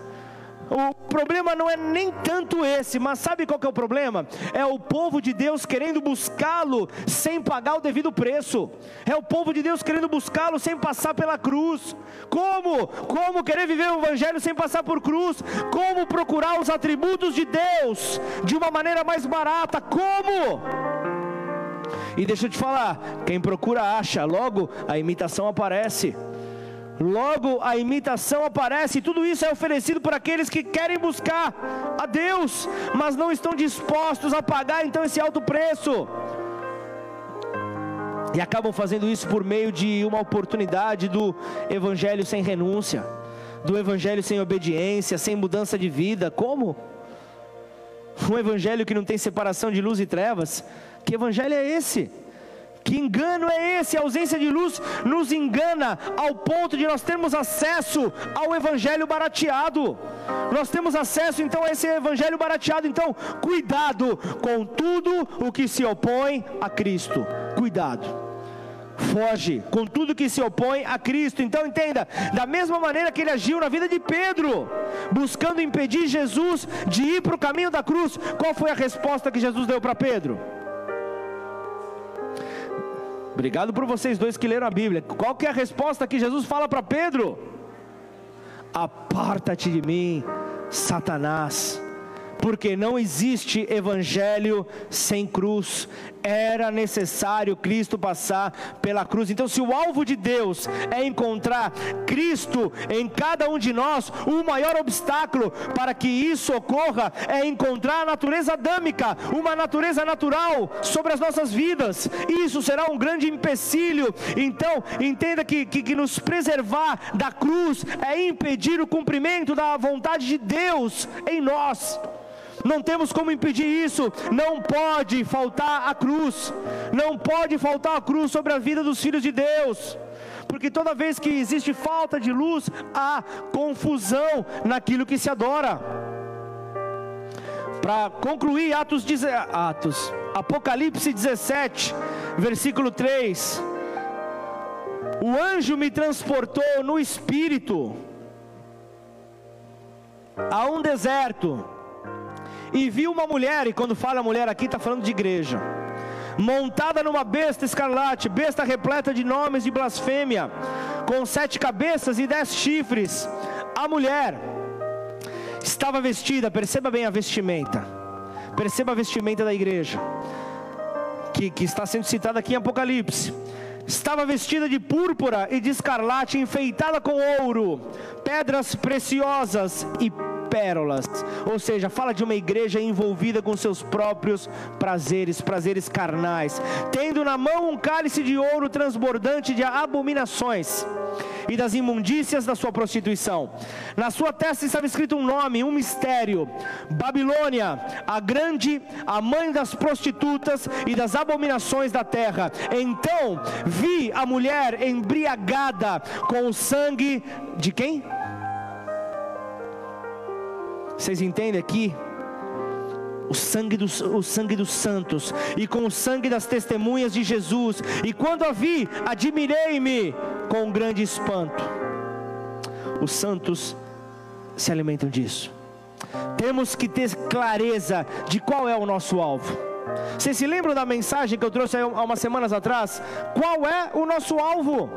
O problema não é nem tanto esse, mas sabe qual que é o problema? É o povo de Deus querendo buscá-lo sem pagar o devido preço. É o povo de Deus querendo buscá-lo sem passar pela cruz. Como? Como querer viver o evangelho sem passar por cruz? Como procurar os atributos de Deus de uma maneira mais barata? Como? E deixa eu te falar, quem procura acha, logo a imitação aparece. Logo a imitação aparece, e tudo isso é oferecido por aqueles que querem buscar a Deus, mas não estão dispostos a pagar então esse alto preço. E acabam fazendo isso por meio de uma oportunidade do evangelho sem renúncia, do evangelho sem obediência, sem mudança de vida. Como? Um evangelho que não tem separação de luz e trevas. Que evangelho é esse? Que engano é esse? A ausência de luz nos engana ao ponto de nós termos acesso ao evangelho barateado. Nós temos acesso então a esse evangelho barateado. Então, cuidado com tudo o que se opõe a Cristo. Cuidado foge com tudo que se opõe a Cristo. Então entenda, da mesma maneira que ele agiu na vida de Pedro, buscando impedir Jesus de ir para o caminho da cruz, qual foi a resposta que Jesus deu para Pedro? Obrigado por vocês dois que leram a Bíblia. Qual que é a resposta que Jesus fala para Pedro? Aparta-te de mim, Satanás porque não existe evangelho sem cruz. Era necessário Cristo passar pela cruz. Então, se o alvo de Deus é encontrar Cristo em cada um de nós, o maior obstáculo para que isso ocorra é encontrar a natureza adâmica, uma natureza natural sobre as nossas vidas. Isso será um grande empecilho. Então, entenda que, que, que nos preservar da cruz é impedir o cumprimento da vontade de Deus em nós não temos como impedir isso. Não pode faltar a cruz, não pode faltar a cruz sobre a vida dos filhos de Deus. Porque toda vez que existe falta de luz, há confusão naquilo que se adora. Para concluir, Atos, Atos, Apocalipse 17, versículo 3. O anjo me transportou no espírito a um deserto e viu uma mulher, e quando fala mulher aqui, está falando de igreja, montada numa besta escarlate, besta repleta de nomes de blasfêmia, com sete cabeças e dez chifres. A mulher estava vestida, perceba bem a vestimenta, perceba a vestimenta da igreja, que, que está sendo citada aqui em Apocalipse. Estava vestida de púrpura e de escarlate, enfeitada com ouro, pedras preciosas e pérolas. Ou seja, fala de uma igreja envolvida com seus próprios prazeres, prazeres carnais, tendo na mão um cálice de ouro transbordante de abominações e das imundícias da sua prostituição. Na sua testa estava escrito um nome, um mistério: Babilônia, a grande, a mãe das prostitutas e das abominações da terra. Então vi a mulher embriagada com o sangue de quem? Vocês entendem aqui? O sangue, dos, o sangue dos santos, e com o sangue das testemunhas de Jesus, e quando a vi, admirei-me com um grande espanto. Os santos se alimentam disso. Temos que ter clareza de qual é o nosso alvo. Vocês se lembram da mensagem que eu trouxe há umas semanas atrás? Qual é o nosso alvo?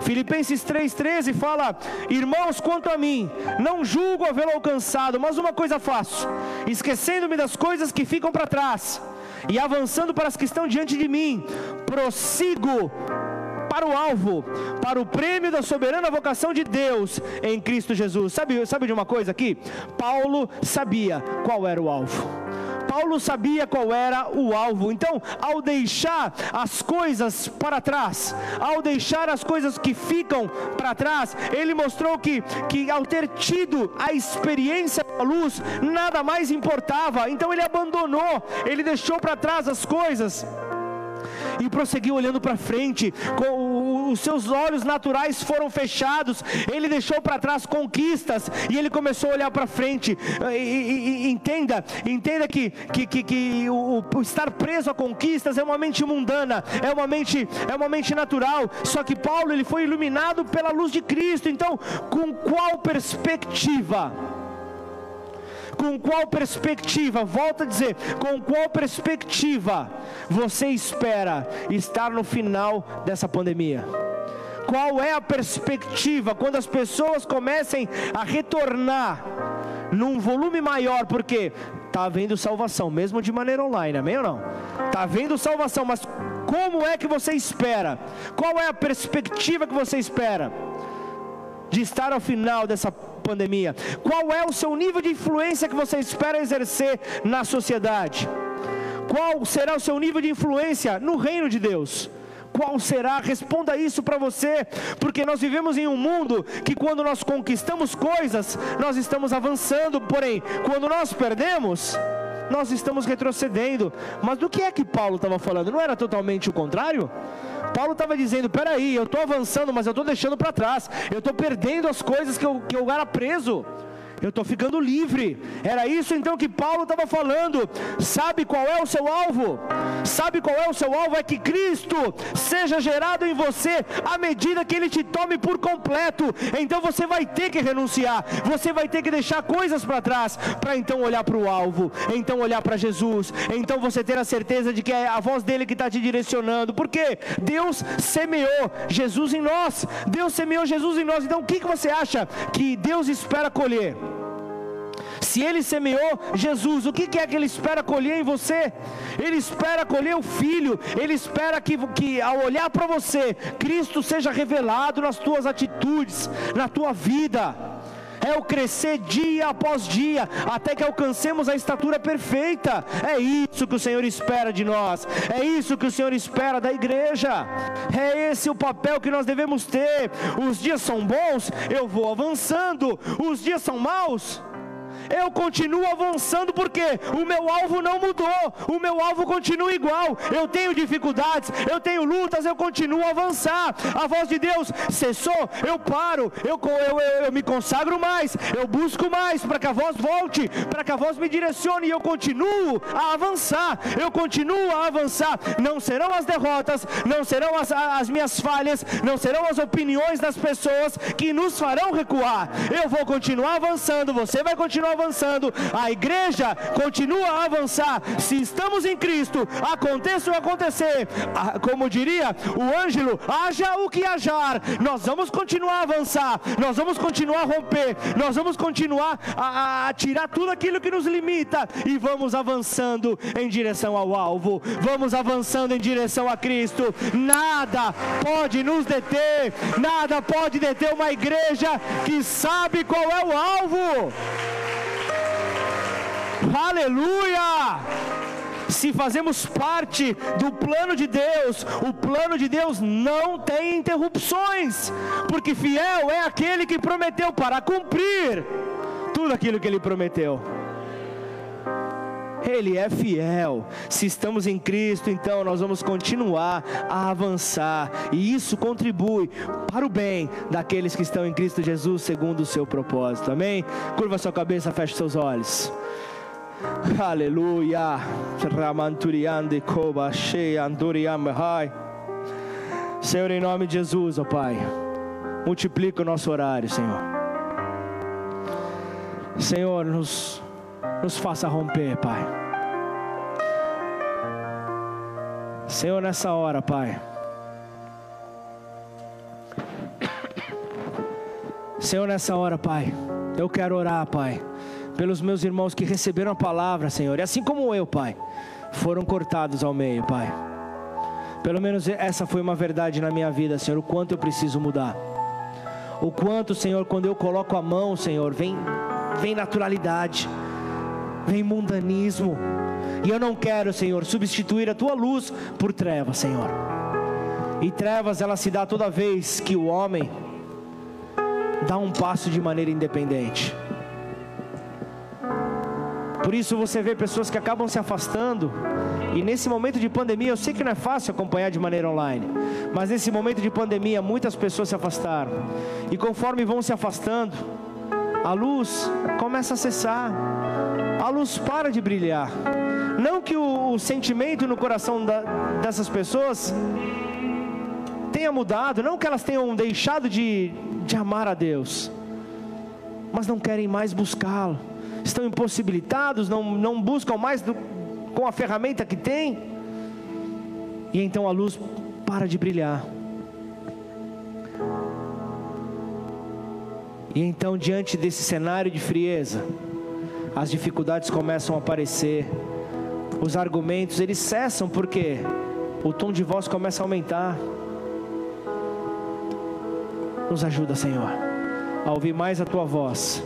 Filipenses 3,13 fala: Irmãos, quanto a mim, não julgo havê-lo alcançado, mas uma coisa faço, esquecendo-me das coisas que ficam para trás e avançando para as que estão diante de mim, prossigo para o alvo, para o prêmio da soberana vocação de Deus em Cristo Jesus. Sabe, sabe de uma coisa aqui? Paulo sabia qual era o alvo. Paulo sabia qual era o alvo. Então, ao deixar as coisas para trás, ao deixar as coisas que ficam para trás, ele mostrou que, que ao ter tido a experiência da luz, nada mais importava. Então, ele abandonou, ele deixou para trás as coisas e prosseguiu olhando para frente, com os seus olhos naturais foram fechados, ele deixou para trás conquistas e ele começou a olhar para frente. E, e, e, entenda, entenda que, que, que, que o, o, estar preso a conquistas é uma mente mundana, é uma mente, é uma mente natural. Só que Paulo ele foi iluminado pela luz de Cristo. Então, com qual perspectiva? Com qual perspectiva, volta a dizer, com qual perspectiva você espera estar no final dessa pandemia? Qual é a perspectiva quando as pessoas comecem a retornar num volume maior, porque está havendo salvação, mesmo de maneira online, amém ou não? Está havendo salvação, mas como é que você espera? Qual é a perspectiva que você espera de estar ao final dessa pandemia? Qual é o seu nível de influência que você espera exercer na sociedade? Qual será o seu nível de influência no reino de Deus? Qual será? Responda isso para você, porque nós vivemos em um mundo que quando nós conquistamos coisas, nós estamos avançando, porém, quando nós perdemos, nós estamos retrocedendo. Mas do que é que Paulo estava falando? Não era totalmente o contrário? Paulo estava dizendo: peraí, eu estou avançando, mas eu estou deixando para trás, eu estou perdendo as coisas que eu, que eu era preso eu estou ficando livre. Era isso então que Paulo estava falando. Sabe qual é o seu alvo? Sabe qual é o seu alvo? É que Cristo seja gerado em você à medida que Ele te tome por completo. Então você vai ter que renunciar, você vai ter que deixar coisas para trás, para então olhar para o alvo, então olhar para Jesus, então você ter a certeza de que é a voz dele que está te direcionando. Porque Deus semeou Jesus em nós. Deus semeou Jesus em nós. Então o que, que você acha que Deus espera colher? Se ele semeou Jesus, o que é que ele espera colher em você? Ele espera colher o filho, ele espera que, que ao olhar para você, Cristo seja revelado nas tuas atitudes, na tua vida é o crescer dia após dia, até que alcancemos a estatura perfeita. É isso que o Senhor espera de nós, é isso que o Senhor espera da igreja, é esse o papel que nós devemos ter. Os dias são bons, eu vou avançando, os dias são maus eu continuo avançando porque o meu alvo não mudou, o meu alvo continua igual. Eu tenho dificuldades, eu tenho lutas, eu continuo a avançar. A voz de Deus cessou, eu paro, eu, eu, eu, eu me consagro mais, eu busco mais para que a voz volte, para que a voz me direcione e eu continuo a avançar. Eu continuo a avançar. Não serão as derrotas, não serão as, as minhas falhas, não serão as opiniões das pessoas que nos farão recuar. Eu vou continuar avançando, você vai continuar avançando, a igreja continua a avançar. Se estamos em Cristo, aconteça o acontecer, como diria o Ângelo, haja o que hajar, nós vamos continuar a avançar, nós vamos continuar a romper, nós vamos continuar a, a tirar tudo aquilo que nos limita e vamos avançando em direção ao alvo, vamos avançando em direção a Cristo. Nada pode nos deter, nada pode deter uma igreja que sabe qual é o alvo. Aleluia! Se fazemos parte do plano de Deus, o plano de Deus não tem interrupções, porque fiel é aquele que prometeu para cumprir tudo aquilo que ele prometeu. Ele é fiel. Se estamos em Cristo, então nós vamos continuar a avançar, e isso contribui para o bem daqueles que estão em Cristo Jesus, segundo o seu propósito. Amém? Curva sua cabeça, feche seus olhos. Aleluia. Ramanturiande koba Senhor, em nome de Jesus, ó oh Pai, multiplica o nosso horário, Senhor. Senhor, nos, nos faça romper, Pai. Senhor, nessa hora, Pai. Senhor, nessa hora, Pai, eu quero orar, Pai, pelos meus irmãos que receberam a palavra, Senhor, e assim como eu, Pai, foram cortados ao meio, Pai. Pelo menos essa foi uma verdade na minha vida, Senhor, o quanto eu preciso mudar. O quanto, Senhor, quando eu coloco a mão, Senhor, vem, vem naturalidade, vem mundanismo. E eu não quero, Senhor, substituir a tua luz por trevas, Senhor. E trevas ela se dá toda vez que o homem dá um passo de maneira independente. Por isso você vê pessoas que acabam se afastando. E nesse momento de pandemia, eu sei que não é fácil acompanhar de maneira online, mas nesse momento de pandemia, muitas pessoas se afastaram. E conforme vão se afastando, a luz começa a cessar, a luz para de brilhar. Não que o, o sentimento no coração da, dessas pessoas tenha mudado, não que elas tenham deixado de, de amar a Deus, mas não querem mais buscá-lo, estão impossibilitados, não, não buscam mais do, com a ferramenta que tem, e então a luz para de brilhar. E então, diante desse cenário de frieza, as dificuldades começam a aparecer, os argumentos eles cessam porque o tom de voz começa a aumentar. Nos ajuda, Senhor, a ouvir mais a tua voz,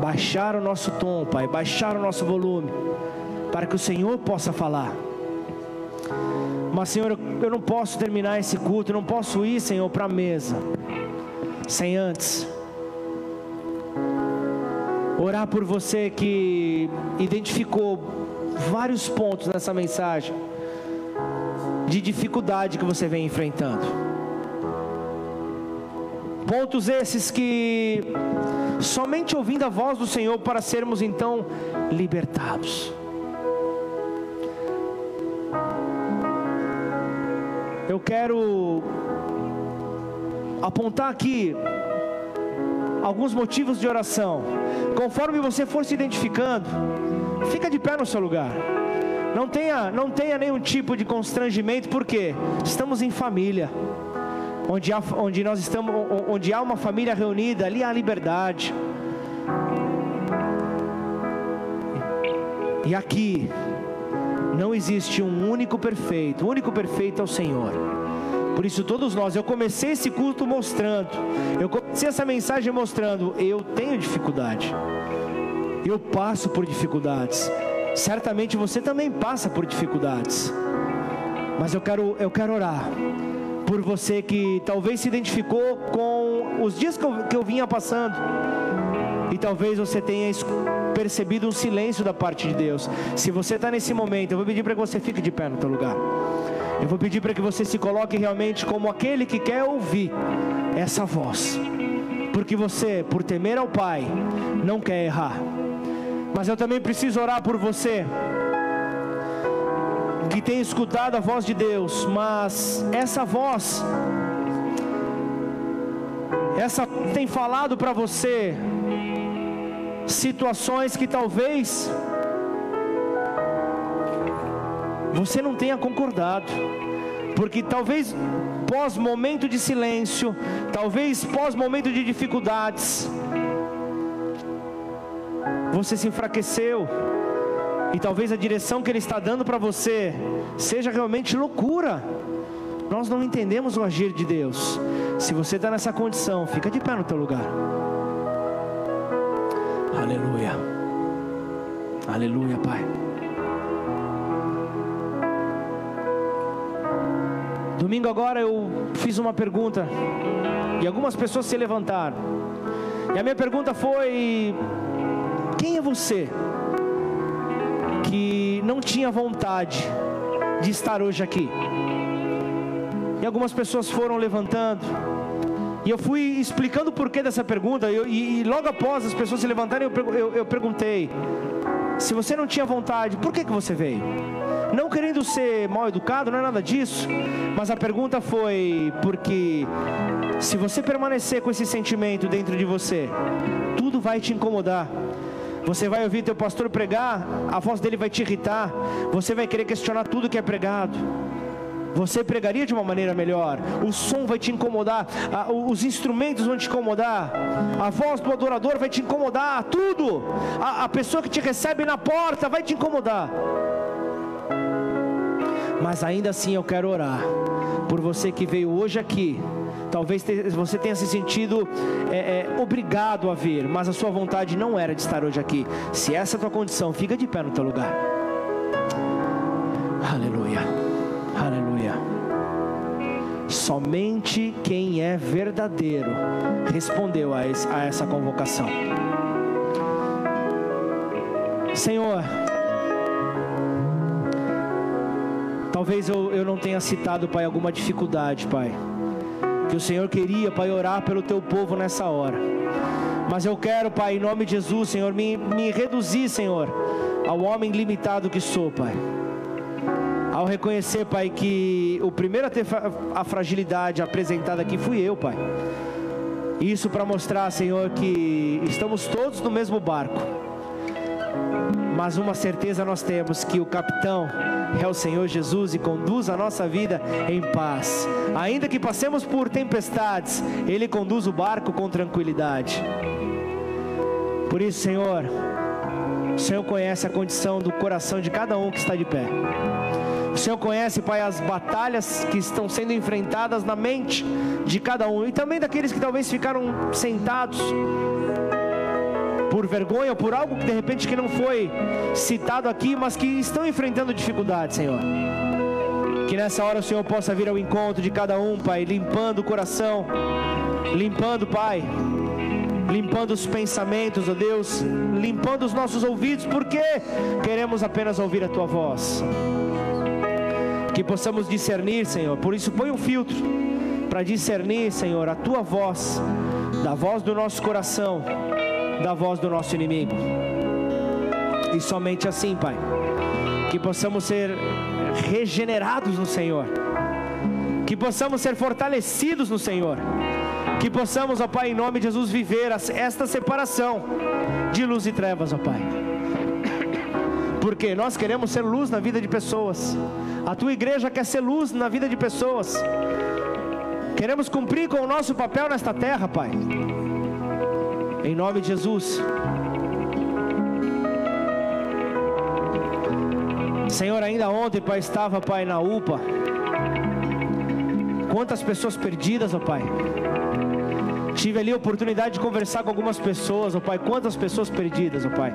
baixar o nosso tom, Pai, baixar o nosso volume, para que o Senhor possa falar. Mas, Senhor, eu não posso terminar esse culto, eu não posso ir, Senhor, para a mesa, sem antes. Orar por você que identificou vários pontos nessa mensagem de dificuldade que você vem enfrentando. Pontos esses que somente ouvindo a voz do Senhor para sermos então libertados. Eu quero apontar aqui alguns motivos de oração. Conforme você for se identificando, fica de pé no seu lugar. Não tenha, não tenha nenhum tipo de constrangimento, porque estamos em família onde há, onde nós estamos, onde há uma família reunida, ali há liberdade. E aqui não existe um único perfeito, o único perfeito é o Senhor. Por isso todos nós, eu comecei esse culto mostrando, eu comecei essa mensagem mostrando, eu tenho dificuldade. Eu passo por dificuldades. Certamente você também passa por dificuldades. Mas eu quero eu quero orar por você que talvez se identificou com os dias que eu, que eu vinha passando. E talvez você tenha percebido um silêncio da parte de Deus. Se você está nesse momento, eu vou pedir para que você fique de pé no teu lugar. Eu vou pedir para que você se coloque realmente como aquele que quer ouvir essa voz. Porque você, por temer ao Pai, não quer errar. Mas eu também preciso orar por você que tem escutado a voz de Deus, mas essa voz, essa tem falado para você situações que talvez você não tenha concordado, porque talvez pós momento de silêncio, talvez pós momento de dificuldades, você se enfraqueceu e talvez a direção que Ele está dando para você seja realmente loucura. Nós não entendemos o agir de Deus. Se você está nessa condição, fica de pé no teu lugar. Aleluia. Aleluia, Pai. Domingo agora eu fiz uma pergunta e algumas pessoas se levantaram. E a minha pergunta foi: quem é você? Que não tinha vontade de estar hoje aqui. E algumas pessoas foram levantando. E eu fui explicando o porquê dessa pergunta. Eu, e, e, logo após as pessoas se levantarem, eu, eu, eu, perguntei: se você não tinha vontade, por que, que você veio? Não querendo ser mal educado, não é nada disso. Mas a pergunta foi: porque se você permanecer com esse sentimento dentro de você, tudo vai te incomodar. Você vai ouvir teu pastor pregar, a voz dele vai te irritar. Você vai querer questionar tudo que é pregado. você pregaria de uma maneira melhor, o som vai te incomodar, os instrumentos vão te incomodar, a voz do adorador vai te incomodar, tudo, a, a pessoa que te recebe na porta vai te incomodar. Mas ainda assim eu quero orar por você que veio hoje aqui. Talvez você tenha se sentido é, é, obrigado a vir, mas a sua vontade não era de estar hoje aqui. Se essa é a tua condição, fica de pé no teu lugar. Aleluia, aleluia. Somente quem é verdadeiro respondeu a, esse, a essa convocação. Senhor, Talvez eu, eu não tenha citado, Pai, alguma dificuldade, Pai. Que o Senhor queria, Pai, orar pelo teu povo nessa hora. Mas eu quero, Pai, em nome de Jesus, Senhor, me, me reduzir, Senhor, ao homem limitado que sou, Pai. Ao reconhecer, Pai, que o primeiro a ter a fragilidade apresentada aqui fui eu, Pai. Isso para mostrar, Senhor, que estamos todos no mesmo barco. Mas uma certeza nós temos que o capitão é o Senhor Jesus e conduz a nossa vida em paz. Ainda que passemos por tempestades, Ele conduz o barco com tranquilidade. Por isso, Senhor, o Senhor conhece a condição do coração de cada um que está de pé. O Senhor conhece, Pai, as batalhas que estão sendo enfrentadas na mente de cada um e também daqueles que talvez ficaram sentados por vergonha ou por algo que de repente que não foi citado aqui, mas que estão enfrentando dificuldades, Senhor. Que nessa hora o Senhor possa vir ao encontro de cada um, Pai, limpando o coração, limpando, Pai, limpando os pensamentos, ó Deus, limpando os nossos ouvidos, porque queremos apenas ouvir a Tua voz. Que possamos discernir, Senhor. Por isso, põe um filtro para discernir, Senhor, a Tua voz, da voz do nosso coração da voz do nosso inimigo. E somente assim, Pai, que possamos ser regenerados no Senhor, que possamos ser fortalecidos no Senhor, que possamos, ó Pai, em nome de Jesus, viver esta separação de luz e trevas, ó Pai. Porque nós queremos ser luz na vida de pessoas, a tua igreja quer ser luz na vida de pessoas, queremos cumprir com o nosso papel nesta terra, Pai. Em nome de Jesus. Senhor, ainda ontem, Pai, estava, Pai, na UPA. Quantas pessoas perdidas, ó Pai. Tive ali a oportunidade de conversar com algumas pessoas, ó Pai. Quantas pessoas perdidas, ó Pai.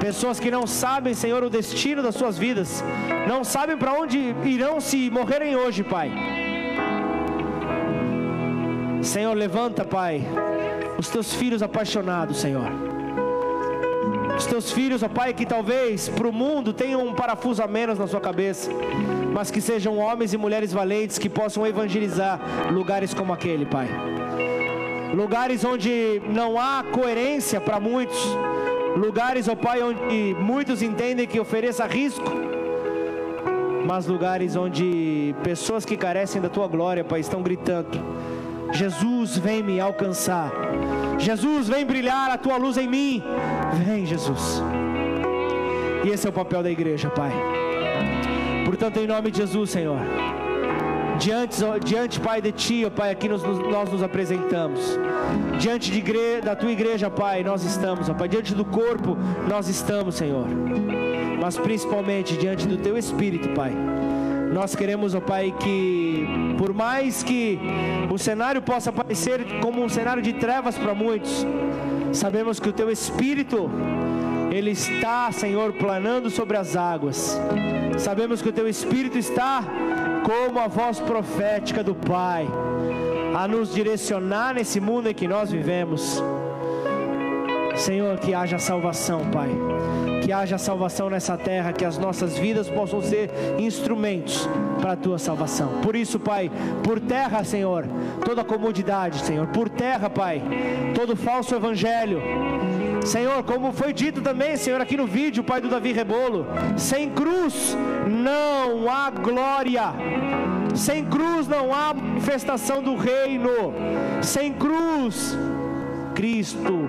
Pessoas que não sabem, Senhor, o destino das suas vidas. Não sabem para onde irão se morrerem hoje, Pai. Senhor, levanta, Pai os teus filhos apaixonados, Senhor. Os teus filhos, ó Pai, que talvez para o mundo tenham um parafuso a menos na sua cabeça, mas que sejam homens e mulheres valentes que possam evangelizar lugares como aquele, Pai. Lugares onde não há coerência para muitos, lugares, ó Pai, onde muitos entendem que ofereça risco, mas lugares onde pessoas que carecem da tua glória, Pai, estão gritando: Jesus, vem me alcançar. Jesus, vem brilhar a tua luz em mim. Vem, Jesus. E esse é o papel da igreja, Pai. Portanto, em nome de Jesus, Senhor. Diante, diante Pai, de Ti, Pai, aqui nos, nós nos apresentamos. Diante igre, da Tua igreja, Pai, nós estamos, ó Pai. Diante do corpo, nós estamos, Senhor. Mas principalmente diante do Teu Espírito, Pai nós queremos, ó Pai, que por mais que o cenário possa parecer como um cenário de trevas para muitos, sabemos que o Teu Espírito, Ele está, Senhor, planando sobre as águas. Sabemos que o Teu Espírito está como a voz profética do Pai, a nos direcionar nesse mundo em que nós vivemos. Senhor, que haja salvação, Pai que haja salvação nessa terra, que as nossas vidas possam ser instrumentos para a tua salvação. Por isso, Pai, por terra, Senhor, toda comodidade, Senhor, por terra, Pai, todo falso evangelho. Senhor, como foi dito também, Senhor, aqui no vídeo, Pai do Davi Rebolo, sem cruz não há glória. Sem cruz não há manifestação do reino. Sem cruz, Cristo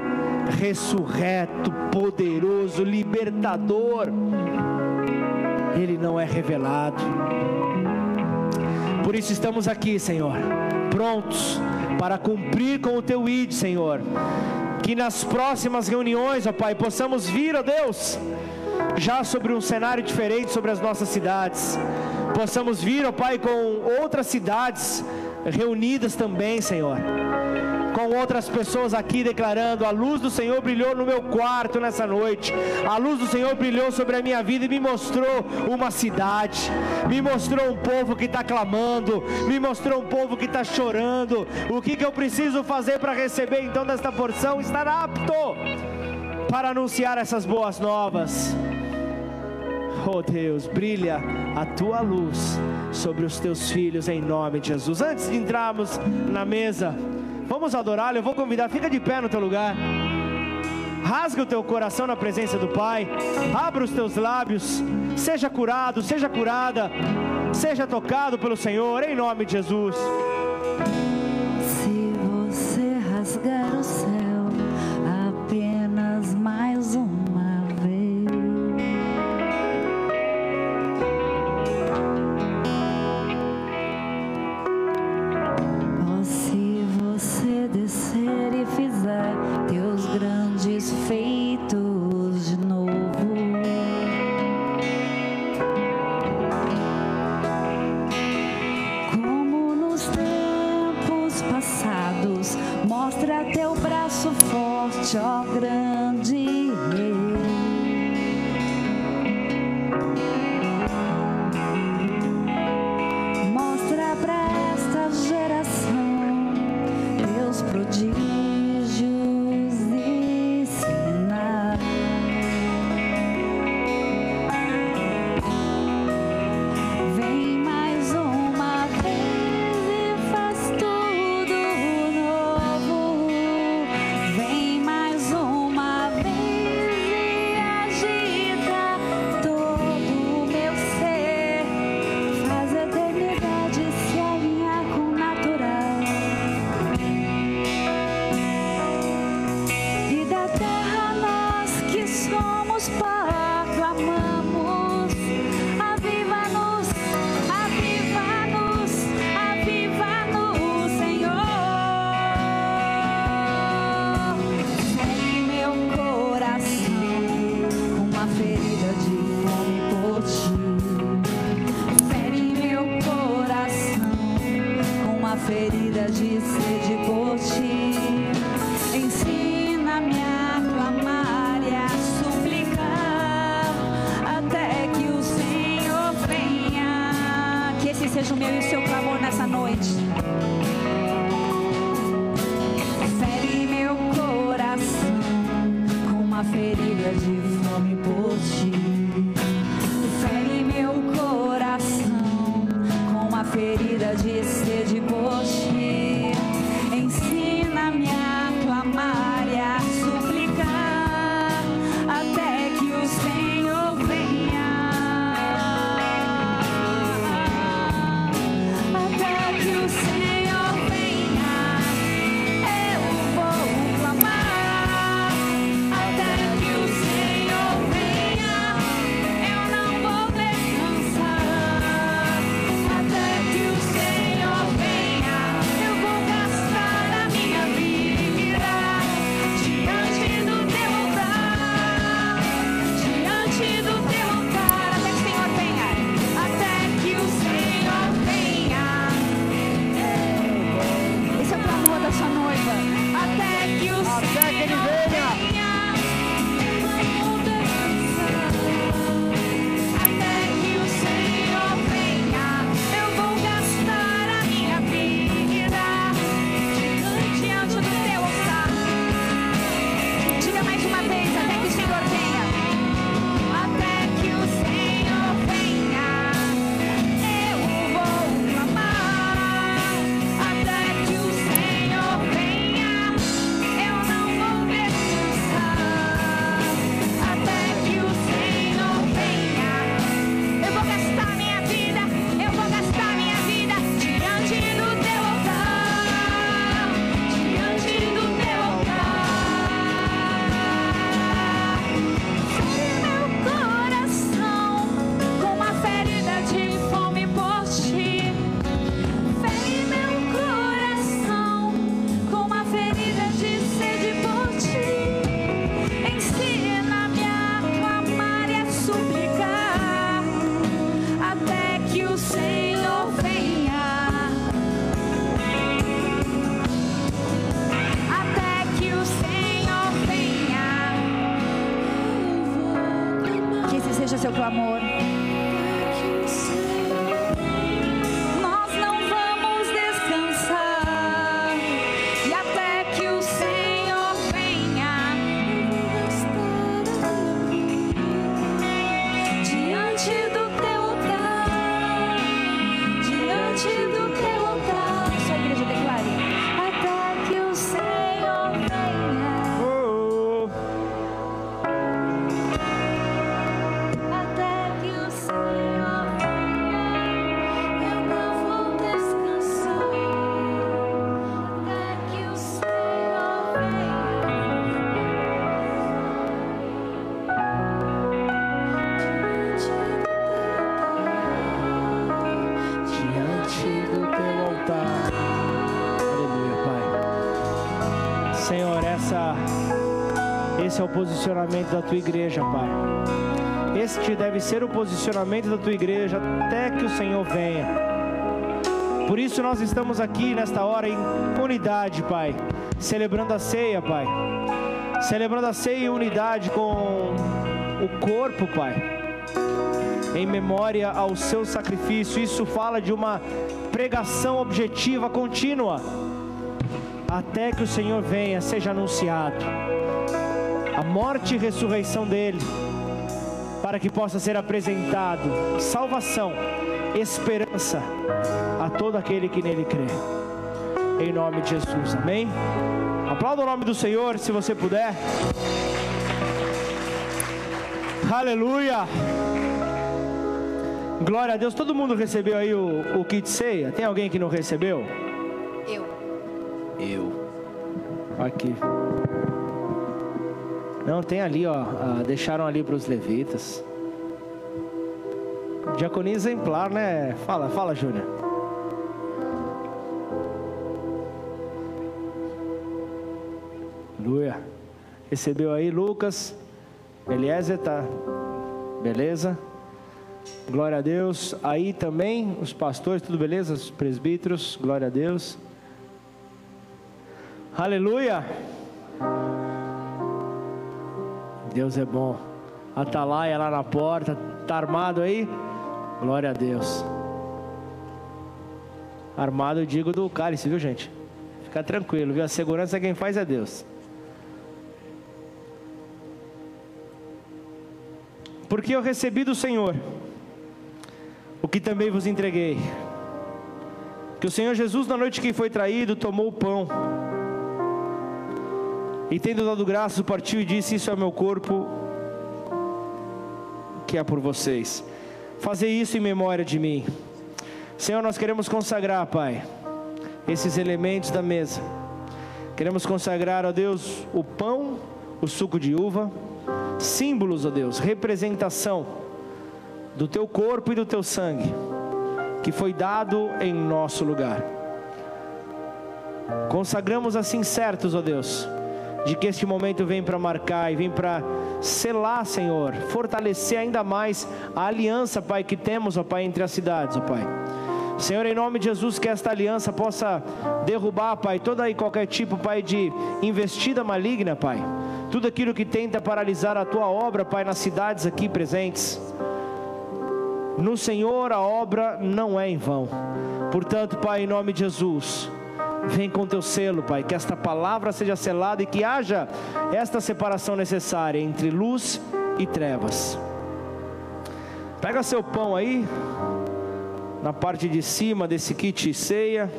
ressurreto, poderoso, libertador, ele não é revelado. por isso estamos aqui, Senhor, prontos para cumprir com o teu ID, Senhor. Que nas próximas reuniões, ó Pai, possamos vir, ó Deus, já sobre um cenário diferente sobre as nossas cidades. Possamos vir, ó Pai, com outras cidades reunidas também, Senhor com outras pessoas aqui declarando: a luz do Senhor brilhou no meu quarto nessa noite, a luz do Senhor brilhou sobre a minha vida e me mostrou uma cidade, me mostrou um povo que está clamando, me mostrou um povo que está chorando. O que, que eu preciso fazer para receber então desta porção? Estar apto para anunciar essas boas novas. Oh Deus, brilha a tua luz sobre os teus filhos em nome de Jesus. Antes de entrarmos na mesa, Vamos adorá-lo. Eu vou convidar, fica de pé no teu lugar. Rasga o teu coração na presença do Pai. Abra os teus lábios. Seja curado, seja curada. Seja tocado pelo Senhor, em nome de Jesus. o meu e o seu clamor nessa noite. Seja posicionamento da tua igreja, Pai. Este deve ser o posicionamento da tua igreja até que o Senhor venha. Por isso nós estamos aqui nesta hora em unidade, Pai, celebrando a ceia, Pai. Celebrando a ceia em unidade com o corpo, Pai. Em memória ao seu sacrifício. Isso fala de uma pregação objetiva contínua até que o Senhor venha, seja anunciado a morte e ressurreição dele, para que possa ser apresentado salvação, esperança a todo aquele que nele crê. Em nome de Jesus, amém? Aplauda o nome do Senhor, se você puder. Aleluia! Glória a Deus. Todo mundo recebeu aí o, o kit ceia? Tem alguém que não recebeu? Eu. Eu. Aqui. Não, tem ali, ó. Ah, deixaram ali para os levitas. Diaconia exemplar, né? Fala, fala, Júnior. Aleluia. Recebeu aí Lucas. Eliezer, tá? Beleza? Glória a Deus. Aí também os pastores, tudo beleza? Os presbíteros, glória a Deus. Aleluia. Deus é bom. Atalaia lá na porta, tá armado aí? Glória a Deus. Armado, eu digo do cálice, viu gente? Fica tranquilo, viu? A segurança quem faz é Deus. Porque eu recebi do Senhor o que também vos entreguei. Que o Senhor Jesus, na noite que foi traído, tomou o pão e tendo dado graças, partiu e disse: Isso é meu corpo, que é por vocês. Fazer isso em memória de mim. Senhor, nós queremos consagrar, Pai, esses elementos da mesa. Queremos consagrar, ó Deus, o pão, o suco de uva, símbolos, ó Deus, representação do teu corpo e do teu sangue, que foi dado em nosso lugar. Consagramos assim certos, ó Deus de que este momento vem para marcar e vem para selar, Senhor, fortalecer ainda mais a aliança, Pai, que temos, ó Pai, entre as cidades, ó Pai. Senhor, em nome de Jesus, que esta aliança possa derrubar, Pai, toda e qualquer tipo, Pai, de investida maligna, Pai. Tudo aquilo que tenta paralisar a tua obra, Pai, nas cidades aqui presentes. No Senhor a obra não é em vão. Portanto, Pai, em nome de Jesus, Vem com teu selo, Pai, que esta palavra seja selada e que haja esta separação necessária entre luz e trevas. Pega seu pão aí, na parte de cima desse kit ceia.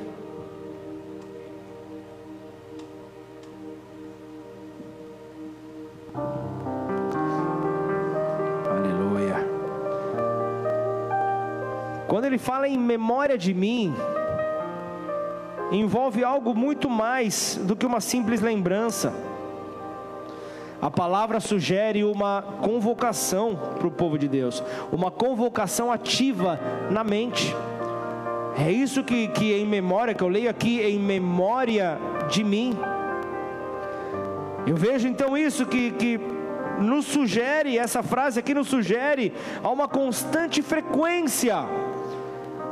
Aleluia. Quando ele fala em memória de mim, envolve algo muito mais do que uma simples lembrança. A palavra sugere uma convocação para o povo de Deus, uma convocação ativa na mente. É isso que, que em memória, que eu leio aqui, em memória de mim. Eu vejo então isso que, que nos sugere, essa frase aqui nos sugere a uma constante frequência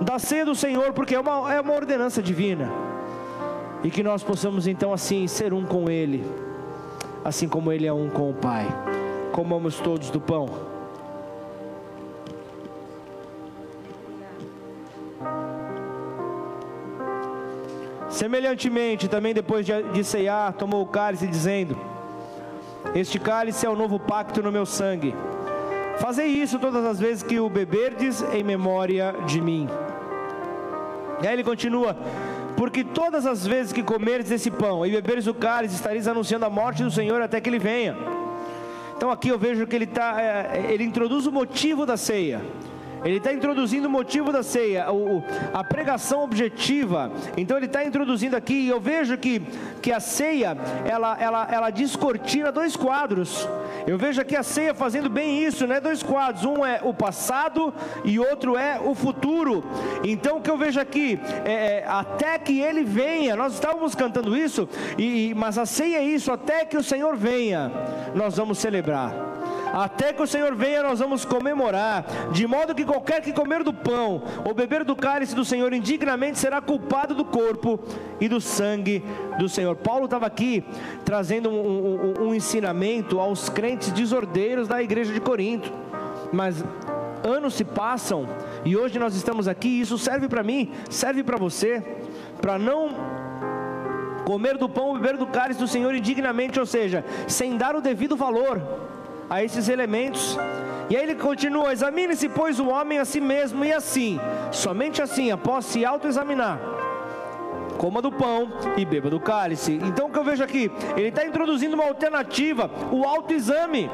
da ceia do Senhor, porque é uma, é uma ordenança divina. E que nós possamos então assim ser um com Ele, assim como Ele é um com o Pai. Comamos todos do pão. Semelhantemente, também depois de, cear ceiar, tomou o cálice, dizendo: Este cálice é o novo pacto no meu sangue. Fazei isso todas as vezes que o beberdes em memória de mim. E aí ele continua: porque todas as vezes que comerdes esse pão e beberes o cálice, estareis anunciando a morte do Senhor até que ele venha. Então aqui eu vejo que ele, tá, é, ele introduz o motivo da ceia. Ele está introduzindo o motivo da ceia, o, a pregação objetiva. Então ele está introduzindo aqui, e eu vejo que, que a ceia, ela, ela, ela descortina dois quadros. Eu vejo aqui a ceia fazendo bem isso, né? Dois quadros, um é o passado e outro é o futuro. Então o que eu vejo aqui é, é até que ele venha. Nós estávamos cantando isso, e, mas a ceia é isso, até que o Senhor venha, nós vamos celebrar. Até que o Senhor venha, nós vamos comemorar, de modo que qualquer que comer do pão ou beber do cálice do Senhor indignamente será culpado do corpo e do sangue do Senhor. Paulo estava aqui trazendo um, um, um ensinamento aos crentes desordeiros da igreja de Corinto, mas anos se passam e hoje nós estamos aqui. E isso serve para mim, serve para você, para não comer do pão beber do cálice do Senhor indignamente, ou seja, sem dar o devido valor a esses elementos. E aí ele continua: examine-se, pois, o homem a si mesmo, e assim, somente assim, após se autoexaminar, coma do pão e beba do cálice. Então o que eu vejo aqui? Ele está introduzindo uma alternativa, o autoexame.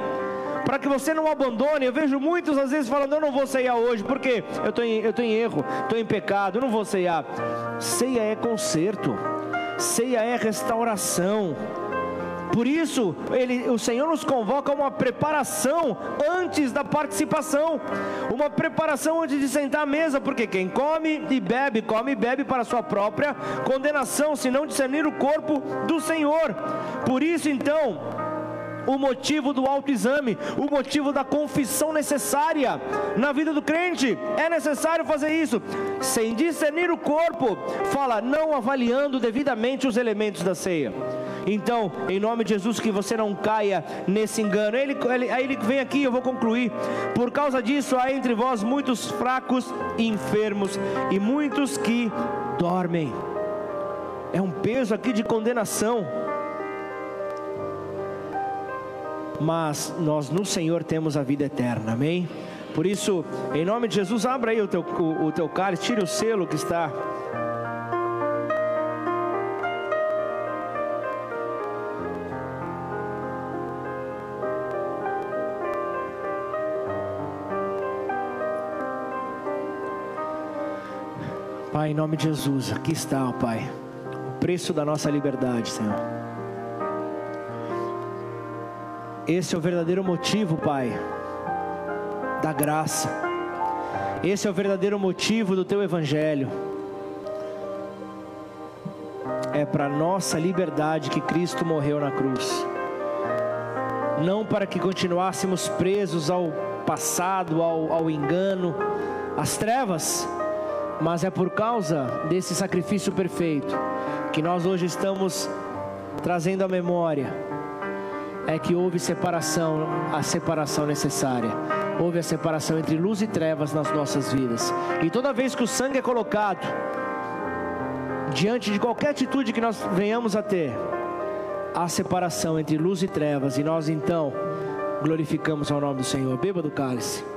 Para que você não abandone, eu vejo muitos às vezes falando: Eu não vou ceiar hoje, porque eu estou eu em erro, estou em pecado, eu não vou ceiar. Ceia é conserto, ceia é restauração. Por isso, ele, o Senhor nos convoca a uma preparação antes da participação, uma preparação antes de sentar à mesa, porque quem come e bebe, come e bebe para sua própria condenação, se não discernir o corpo do Senhor. Por isso, então, o motivo do autoexame, o motivo da confissão necessária na vida do crente. É necessário fazer isso, sem discernir o corpo, fala, não avaliando devidamente os elementos da ceia. Então, em nome de Jesus, que você não caia nesse engano. Ele, ele, aí ele vem aqui, eu vou concluir. Por causa disso, há entre vós muitos fracos e enfermos, e muitos que dormem. É um peso aqui de condenação. Mas nós no Senhor temos a vida eterna, amém? Por isso, em nome de Jesus, abra aí o teu, o, o teu cálice, tire o selo que está Pai, em nome de Jesus, aqui está, ó Pai, o preço da nossa liberdade, Senhor. Esse é o verdadeiro motivo, Pai, da graça. Esse é o verdadeiro motivo do Teu Evangelho. É para nossa liberdade que Cristo morreu na cruz. Não para que continuássemos presos ao passado, ao, ao engano, às trevas mas é por causa desse sacrifício perfeito que nós hoje estamos trazendo à memória é que houve separação, a separação necessária. Houve a separação entre luz e trevas nas nossas vidas. E toda vez que o sangue é colocado diante de qualquer atitude que nós venhamos a ter, há separação entre luz e trevas, e nós então glorificamos ao nome do Senhor. Beba do cálice.